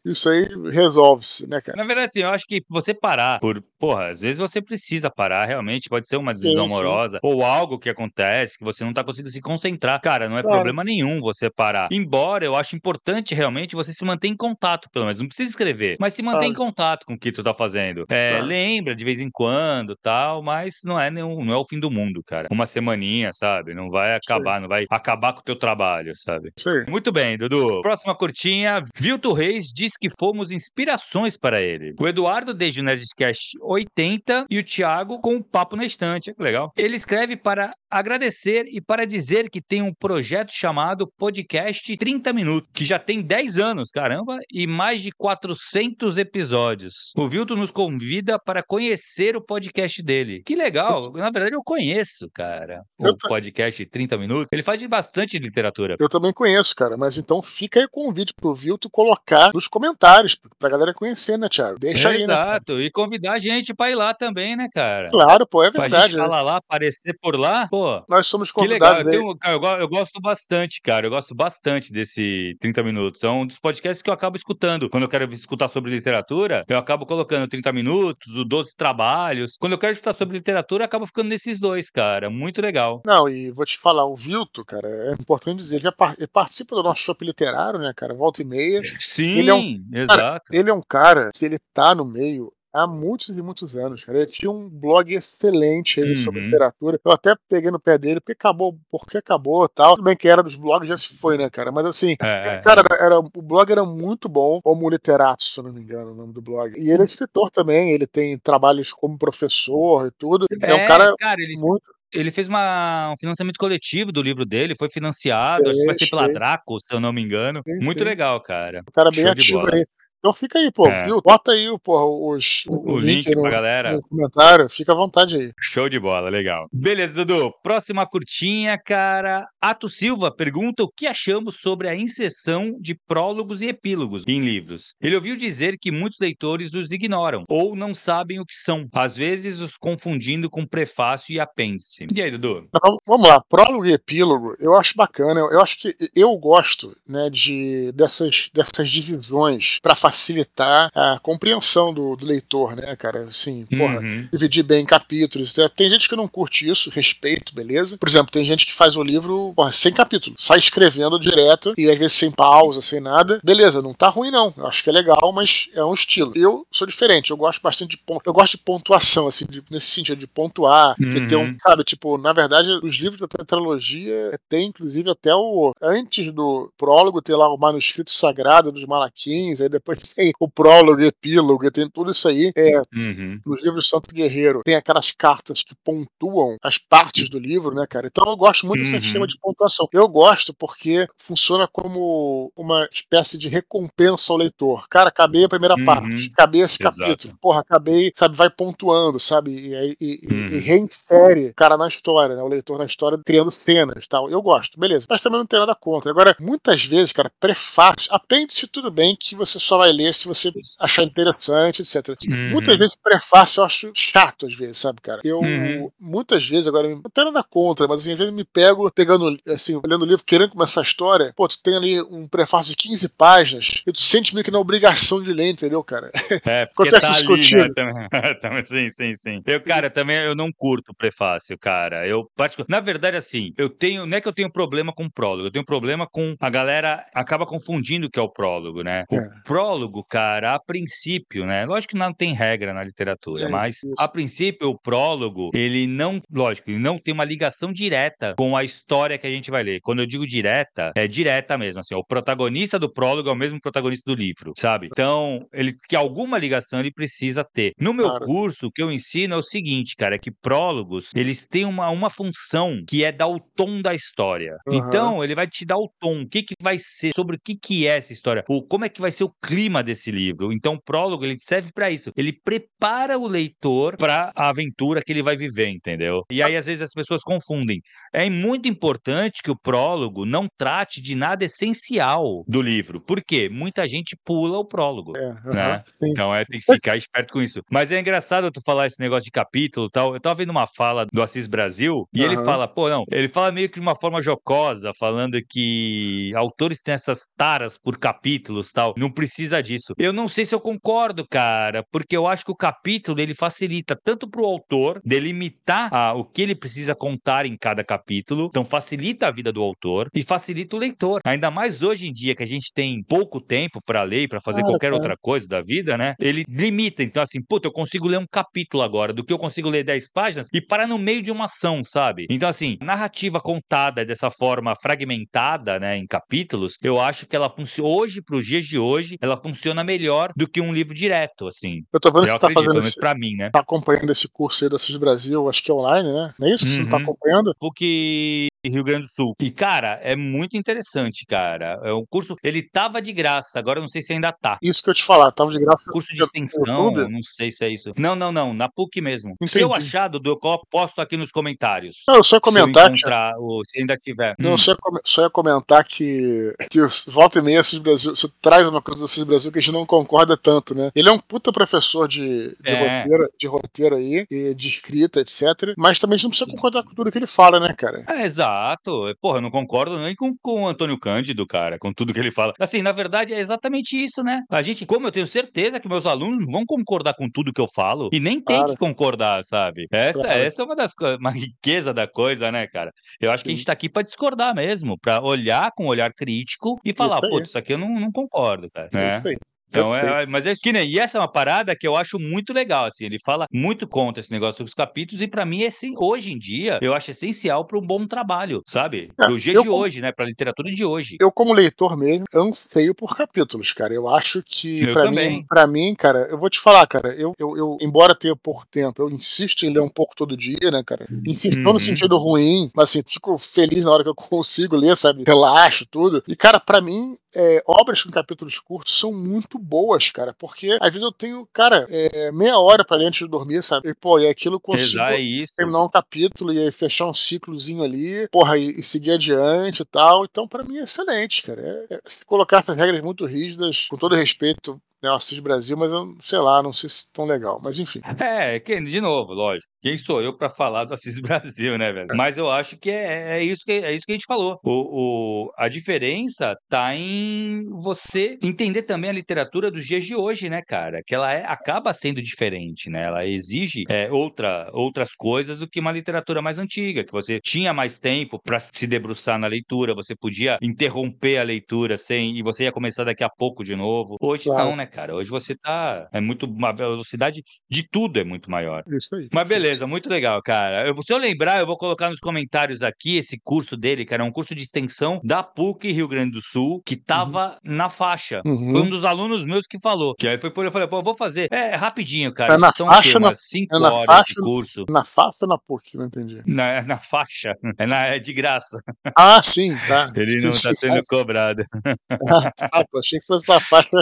isso aí resolve-se, né, cara? Na verdade, assim, eu acho que você parar por. Porra, às vezes você precisa parar, realmente. Pode ser uma decisão amorosa ou algo que acontece que você não tá conseguindo se concentrar. Cara, não é claro. problema nenhum você parar. Embora eu acho importante realmente você se manter em contato, pelo menos. Não precisa escrever, mas se manter claro. em contato com o que tu tá fazendo. É, claro. Lembra de vez em quando tal, mas não é, nenhum, não é o fim do mundo, cara. Uma semaninha, sabe? Não vai acabar, Sim. não vai acabar com o teu trabalho, sabe? Sim. Muito bem, Dudu. Próxima curtinha. Vilto Reis diz que fomos inspirações para ele. O Eduardo desde o Nerdcast 80 e o Thiago com o Papo na Estante. Que legal. Ele escreve para agradecer e para dizer que tem um projeto chamado Podcast 30 Minutos, que já tem 10 anos, caramba, e mais de 400 episódios. O Vilto nos convida para conhecer o podcast dele. Que legal. Na verdade, eu conheço, cara, eu o podcast 30 Minutos. Ele faz de bastante literatura. Eu também conheço, cara, mas então fica aí o convite pro Vilto colocar nos comentários, pra galera conhecer, né, Thiago? Deixa é aí, Exato. Né, e convidar a gente pra ir lá também, né, cara? Claro, pô, é verdade. Pra gente né? falar lá, aparecer por lá, pô, nós somos convidados. Que legal. Eu, tenho, eu, eu, gosto bastante, cara. Eu gosto bastante desse 30 minutos. É um dos podcasts que eu acabo escutando. Quando eu quero escutar sobre literatura, eu acabo colocando 30 minutos, o 12 trabalhos. Quando eu quero escutar sobre literatura, eu acabo ficando nesses dois, cara. Muito legal. Não, e vou te falar, o Vilto, cara, é importante dizer, ele, ele participa do nosso show literário, né, cara? Volta e meia. Sim, ele é um, exato. Cara, ele é um cara que ele tá no meio há muitos e muitos anos, cara. Ele tinha um blog excelente aí uhum. sobre literatura. Eu até peguei no pé dele, porque acabou, porque acabou tal. Tudo bem que era dos blogs, já se foi, né, cara? Mas assim, é, é. cara, era, o blog era muito bom, como literato, se eu não me engano, o nome do blog. E ele é escritor também, ele tem trabalhos como professor e tudo. É, é um cara, cara ele... muito ele fez uma, um financiamento coletivo do livro dele, foi financiado, acho que vai ser pela Draco, se eu não me engano. Sim, Muito sim. legal, cara. O cara bem Show ativo aí. Então fica aí, pô, é. viu? Bota aí pô, os, o, o link, link no, pra galera. no comentário, fica à vontade aí. Show de bola, legal. Beleza, Dudu. Próxima curtinha, cara. Ato Silva pergunta o que achamos sobre a inserção de prólogos e epílogos em livros. Ele ouviu dizer que muitos leitores os ignoram ou não sabem o que são, às vezes os confundindo com prefácio e apêndice. E aí, Dudu? Então, vamos lá, prólogo e epílogo, eu acho bacana. Eu acho que eu gosto, né, de dessas dessas divisões para facilitar facilitar a compreensão do, do leitor, né, cara? Assim, porra, uhum. dividir bem em capítulos. Tem gente que não curte isso, respeito, beleza? Por exemplo, tem gente que faz o livro porra, sem capítulo, sai escrevendo direto e às vezes sem pausa, sem nada. Beleza, não tá ruim não. Eu acho que é legal, mas é um estilo. Eu sou diferente, eu gosto bastante de ponto, eu gosto de pontuação, assim, de, nesse sentido, de pontuar, uhum. de ter um, uhum. sabe, tipo, na verdade, os livros da tetralogia tem, inclusive, até o. Antes do prólogo, ter lá o manuscrito sagrado dos Malaquins, aí depois tem o prólogo, epílogo, tem tudo isso aí. É, uhum. Nos livros Santo Guerreiro, tem aquelas cartas que pontuam as partes do livro, né, cara? Então eu gosto muito uhum. desse sistema de pontuação. Eu gosto porque funciona como uma espécie de recompensa ao leitor. Cara, acabei a primeira uhum. parte, acabei esse Exato. capítulo, porra, acabei, sabe, vai pontuando, sabe? E, e, e, e uhum. reinsere o cara na história, né? O leitor na história, criando cenas tal. Eu gosto, beleza. Mas também não tem nada contra. Agora, muitas vezes, cara, prefácio, apêndice tudo bem que você só vai ler se você achar interessante, etc. Uhum. Muitas vezes prefácio eu acho chato, às vezes, sabe, cara? Eu, uhum. muitas vezes, agora, até nada contra, mas assim, às vezes me pego pegando, assim, lendo o livro, querendo começar a história. Pô, tu tem ali um prefácio de 15 páginas e tu sente meio que na obrigação de ler, entendeu, cara? É, porque Acontece tá discutindo. Ali, né? também, sim, sim, sim. Eu, cara, também eu não curto prefácio, cara. Eu, na verdade, assim, eu tenho, não é que eu tenho problema com prólogo, eu tenho problema com a galera acaba confundindo o que é o prólogo, né? O é. Prólogo, cara, a princípio, né? Lógico que não tem regra na literatura, é, mas isso. a princípio o prólogo, ele não, lógico, ele não tem uma ligação direta com a história que a gente vai ler. Quando eu digo direta, é direta mesmo, assim, o protagonista do prólogo é o mesmo protagonista do livro, sabe? Então, ele que alguma ligação ele precisa ter. No meu claro. curso, o que eu ensino é o seguinte, cara, é que prólogos, eles têm uma, uma função que é dar o tom da história. Uhum. Então, ele vai te dar o tom, o que que vai ser, sobre o que que é essa história, o como é que vai ser o clima desse livro. Então, o prólogo, ele serve para isso. Ele prepara o leitor para a aventura que ele vai viver, entendeu? E aí, às vezes, as pessoas confundem. É muito importante que o prólogo não trate de nada essencial do livro. Por quê? Muita gente pula o prólogo, é, né? Então, é, tem que ficar esperto com isso. Mas é engraçado tu falar esse negócio de capítulo tal. Eu tava vendo uma fala do Assis Brasil e ele fala, pô, não, ele fala meio que de uma forma jocosa, falando que autores têm essas taras por capítulos tal. Não precisa disso. Eu não sei se eu concordo, cara, porque eu acho que o capítulo ele facilita tanto pro autor delimitar ah, o que ele precisa contar em cada capítulo, então facilita a vida do autor e facilita o leitor. Ainda mais hoje em dia que a gente tem pouco tempo para ler e para fazer qualquer cara. outra coisa da vida, né? Ele limita, então assim, puta, eu consigo ler um capítulo agora do que eu consigo ler 10 páginas e parar no meio de uma ação, sabe? Então assim, narrativa contada dessa forma fragmentada, né, em capítulos, eu acho que ela funciona hoje para os dias de hoje, ela funciona melhor do que um livro direto, assim. Eu tô vendo que você tá fazendo esse, pra mim, né? Tá acompanhando esse curso aí da CIS Brasil, acho que é online, né? Não é isso que uhum. você tá uhum. acompanhando? PUC Rio Grande do Sul. E, cara, é muito interessante, cara. É um curso, ele tava de graça, agora eu não sei se ainda tá. Isso que eu te falar, tava de graça. Curso de extensão, não sei se é isso. Não, não, não, na PUC mesmo. Entendi. Se eu achar, Dudu, eu posto aqui nos comentários. Não, eu só ia comentar. Se, ou, se ainda tiver. Não, hum. eu só ia, só ia comentar que, que volta e meia Assis Brasil, você traz uma coisa do Assis Brasil que a gente não concorda tanto, né? Ele é um puta professor de, de, é. roteiro, de roteiro aí, de escrita, etc. Mas também a gente não precisa concordar com tudo que ele fala, né, cara? É, exato. Porra, eu não concordo nem com, com o Antônio Cândido, cara, com tudo que ele fala. Assim, na verdade, é exatamente isso, né? A gente, como eu tenho certeza que meus alunos não vão concordar com tudo que eu falo, e nem tem claro. que concordar, sabe? Essa, claro. essa é uma das uma riqueza da coisa, né, cara? Eu acho Sim. que a gente tá aqui para discordar mesmo, para olhar com um olhar crítico e falar, pô, isso aqui eu não, não concordo, cara. Né? Então, é, mas é isso que nem. E essa é uma parada que eu acho muito legal, assim. Ele fala muito contra esse negócio dos capítulos, e para mim, é, assim, hoje em dia, eu acho essencial para um bom trabalho, sabe? É, Pro dia de como, hoje, né? Pra literatura de hoje. Eu, como leitor mesmo, anseio por capítulos, cara. Eu acho que, para mim, para mim, cara, eu vou te falar, cara, eu, eu, eu, embora tenha pouco tempo, eu insisto em ler um pouco todo dia, né, cara? Insisto uhum. no sentido ruim, mas assim, fico feliz na hora que eu consigo ler, sabe? Relaxo, tudo. E, cara, para mim, é, obras com capítulos curtos são muito boas, cara, porque às vezes eu tenho, cara, é, meia hora para ler antes de dormir, sabe? E, pô, e aquilo eu consigo é terminar um capítulo e aí fechar um ciclozinho ali, porra, e, e seguir adiante e tal. Então, para mim é excelente, cara. É, é, se colocar essas regras muito rígidas, com todo respeito né, o Assis Brasil, mas eu sei lá, não sei se tão legal, mas enfim. É, que, de novo, lógico. Quem sou eu para falar do Assis Brasil, né, velho? É. Mas eu acho que é, é, isso que é isso que a gente falou. O, o, a diferença tá em você entender também a literatura dos dias de hoje, né, cara? Que ela é, acaba sendo diferente, né? Ela exige é, outra, outras coisas do que uma literatura mais antiga, que você tinha mais tempo para se debruçar na leitura, você podia interromper a leitura sem e você ia começar daqui a pouco de novo. Hoje claro. não, né, cara? Hoje você tá. É muito. A velocidade de tudo é muito maior. Isso aí. Mas beleza, muito legal, cara. Eu, se eu lembrar, eu vou colocar nos comentários aqui esse curso dele, cara. É um curso de extensão da PUC Rio Grande do Sul, que tava uhum. na faixa. Uhum. Foi um dos alunos meus que falou. Que aí foi por eu falei, pô, eu vou fazer. É rapidinho, cara. É na São faixa, umas 5 é horas faixa, de curso. Na faixa ou na PUC? Não entendi. Na, na faixa. É, na, é de graça. Ah, sim, tá. Ele não tá sendo cobrado. Ah, tá, achei que fosse na faixa.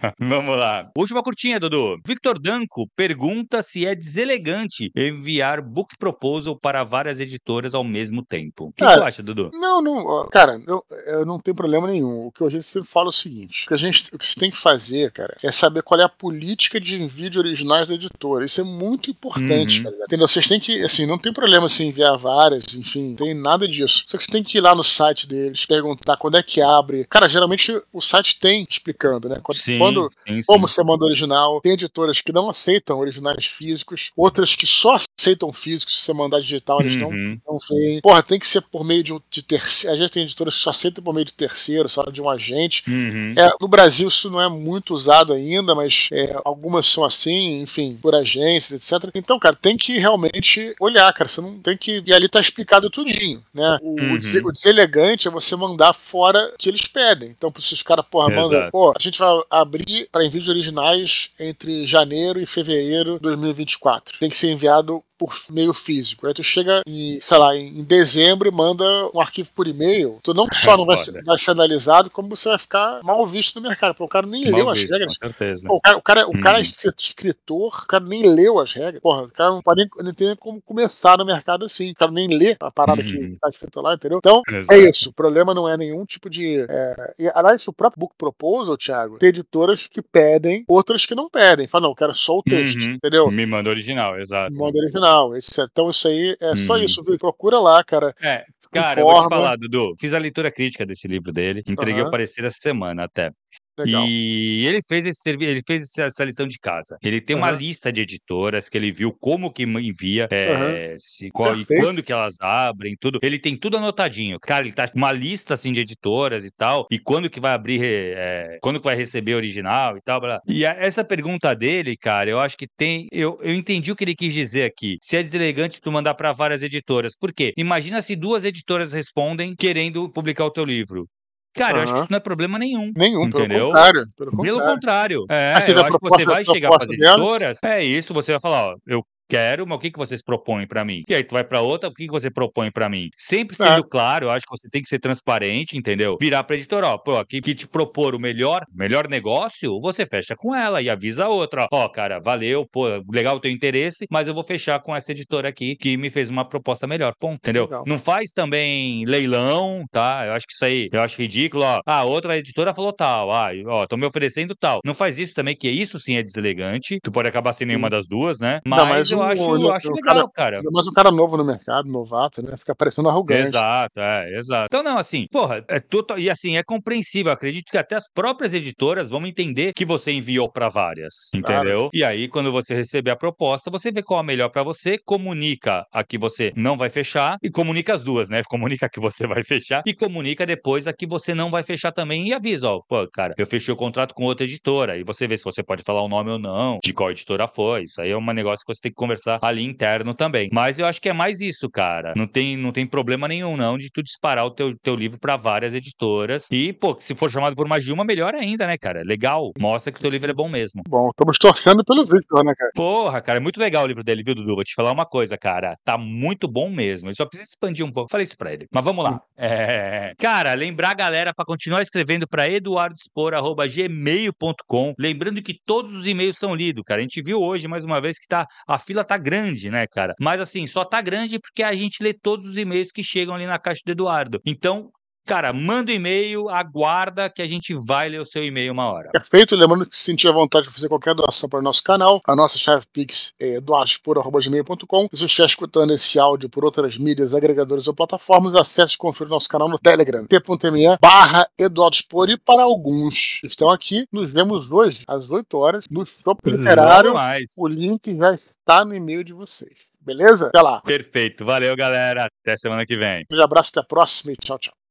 Vamos lá. Última curtinha, Dudu. Victor Danco pergunta se é deselegante enviar book proposal para várias editoras ao mesmo tempo. O que, Cara, tu acha, Dudu? Não, não. Cara, eu, eu não tenho problema nenhum. O que a gente sempre fala é o seguinte: o que, a gente, o que você tem que fazer, cara, é saber qual é a política de envio de originais da editora. Isso é muito importante, Uhum. cara. Entendeu? Vocês têm que, assim, não tem problema se enviar várias, enfim, tem nada disso. Só que você tem que ir lá no site deles, perguntar quando é que abre. Cara, geralmente o site tem explicando, né? Quando, Sim, quando sim, sim. como você manda original. Tem editoras que não aceitam originais físicos, outras que só aceitam físicos. Se você mandar digital, eles não, Uhum. não veem. Porra, tem que ser por meio de, um- de terceiro. Às vezes tem editoras que só aceitam por meio de terceiro, só de um agente. Uhum. É, no Brasil isso não é muito usado ainda, mas é, algumas são assim, enfim, por agências, etc. Então, cara, tem que realmente olhar, cara. Você não tem que. E ali tá explicado tudinho, né? O, Uhum. o dese- o deselegante é você mandar fora o que eles pedem. Então, se os caras, porra, mandam, pô, a gente vai abrir para envios originais entre janeiro e fevereiro de 2024. Tem que ser enviado por meio físico. Aí tu chega em, sei lá, em dezembro e manda um arquivo por e-mail. Tu não só não vai ser, vai ser analisado, como você vai ficar mal visto no mercado. Porque o cara nem leu Mal as visto, regras. Com certeza. Pô, o cara, o cara, o cara é Uhum. escri- escritor, o cara nem leu as regras. Porra, o cara não pode nem, nem ter como começar no mercado assim. O cara nem lê a parada Uhum. que tá escrito lá, entendeu? Então, Exato. é isso. O problema não é nenhum tipo de. É... E, aliás, o próprio Book Proposal, Thiago, tem editoras que pedem, outras que não pedem. Fala, não, eu quero só o texto, Uhum. entendeu? Me manda original, exato. No modo original. Esse- então, isso aí é só Uhum. isso, viu? Procura lá, cara. É, cara, eu vou te Informa. falar, Dudu. Fiz a leitura crítica desse livro dele, entreguei Aham. o parecer essa semana até. Legal. E ele fez esse ele fez essa lição de casa. Ele tem uma Aham. lista de editoras que ele viu como que envia, é, se, qual- e quando que elas abrem, tudo. Ele tem tudo anotadinho. Cara, ele tá com uma lista assim de editoras e tal, e quando que vai abrir, é, quando que vai receber original e tal. blá. E a- essa pergunta dele, cara, eu acho que tem, eu, eu entendi o que ele quis dizer aqui. Se é deselegante tu mandar para várias editoras. Por quê? Imagina se duas editoras respondem querendo publicar o teu livro. Cara, eu acho que isso não é problema nenhum. Nenhum, pelo Entendeu? contrário. Pelo Pelo contrário. contrário. É, você que você vai chegar para as editoras. É isso, você vai falar, ó, eu quero, mas o que, que vocês propõem pra mim? E aí tu vai pra outra, o que, que você propõe pra mim? Sempre É. sendo claro, eu acho que você tem que ser transparente, entendeu? Virar pra editora, ó, pô, aqui que te propor o melhor, melhor negócio, você fecha com ela e avisa a outra, ó, cara, valeu, pô, legal o teu interesse, mas eu vou fechar com essa editora aqui que me fez uma proposta melhor, ponto, entendeu? Legal. Não faz também leilão, tá? Eu acho que isso aí, eu acho ridículo, ó. Ah, outra editora falou tal, ah, ó, estão me oferecendo tal. Não faz isso também, que isso sim é deselegante. Tu pode acabar sendo nenhuma das duas, né? Mas, Não, mas eu acho, eu acho legal, cara. Mas um cara novo no mercado, novato, né? Fica parecendo arrogante. Exato, é, exato. Então, não, assim, porra, é total, e assim, é compreensível. Acredito que até as próprias editoras vão entender que você enviou pra várias, Claro. entendeu? E aí, quando você receber a proposta, você vê qual a melhor pra você, comunica a que você não vai fechar e comunica as duas, né? Comunica a que você vai fechar e comunica depois a que você não vai fechar também e avisa, ó, pô, cara, eu fechei o contrato com outra editora e você vê se você pode falar o nome ou não, de qual editora foi. Isso aí é um negócio que você tem que conversar ali interno também. Mas eu acho que é mais isso, cara. Não tem, não tem problema nenhum, não, de tu disparar o teu, teu livro pra várias editoras. E, pô, se for chamado por mais de uma, melhor ainda, né, cara? Legal. Mostra que o teu livro é bom mesmo. Bom, estamos torcendo pelo Victor, né, cara? Porra, cara, é muito legal o livro dele, viu, Dudu? Vou te falar uma coisa, cara. Tá muito bom mesmo. Ele só precisa expandir um pouco. Falei isso pra ele. Mas vamos lá. É... Cara, lembrar a galera pra continuar escrevendo pra eduardospor.gmail.com. Lembrando que todos os e-mails são lidos, cara. A gente viu hoje, mais uma vez, que tá... a fila tá grande, né, cara? Mas assim, só tá grande porque a gente lê todos os e-mails que chegam ali na caixa do Eduardo. Então, cara, manda o e-mail, aguarda que a gente vai ler o seu e-mail uma hora. Perfeito. Lembrando que se sentir à vontade de fazer qualquer doação para o nosso canal, a nossa chave Pix é eduardospor.gmail.com. Se você estiver escutando esse áudio por outras mídias, agregadores ou plataformas, acesse e confira o nosso canal no Telegram, t.me barra eduardospor. E para alguns que estão aqui, nos vemos hoje, às 8 horas, no Shopping Literário. O link já está no e-mail de vocês. Beleza? Até lá. Perfeito. Valeu, galera. Até semana que vem. Um grande abraço, até a próxima e tchau, tchau.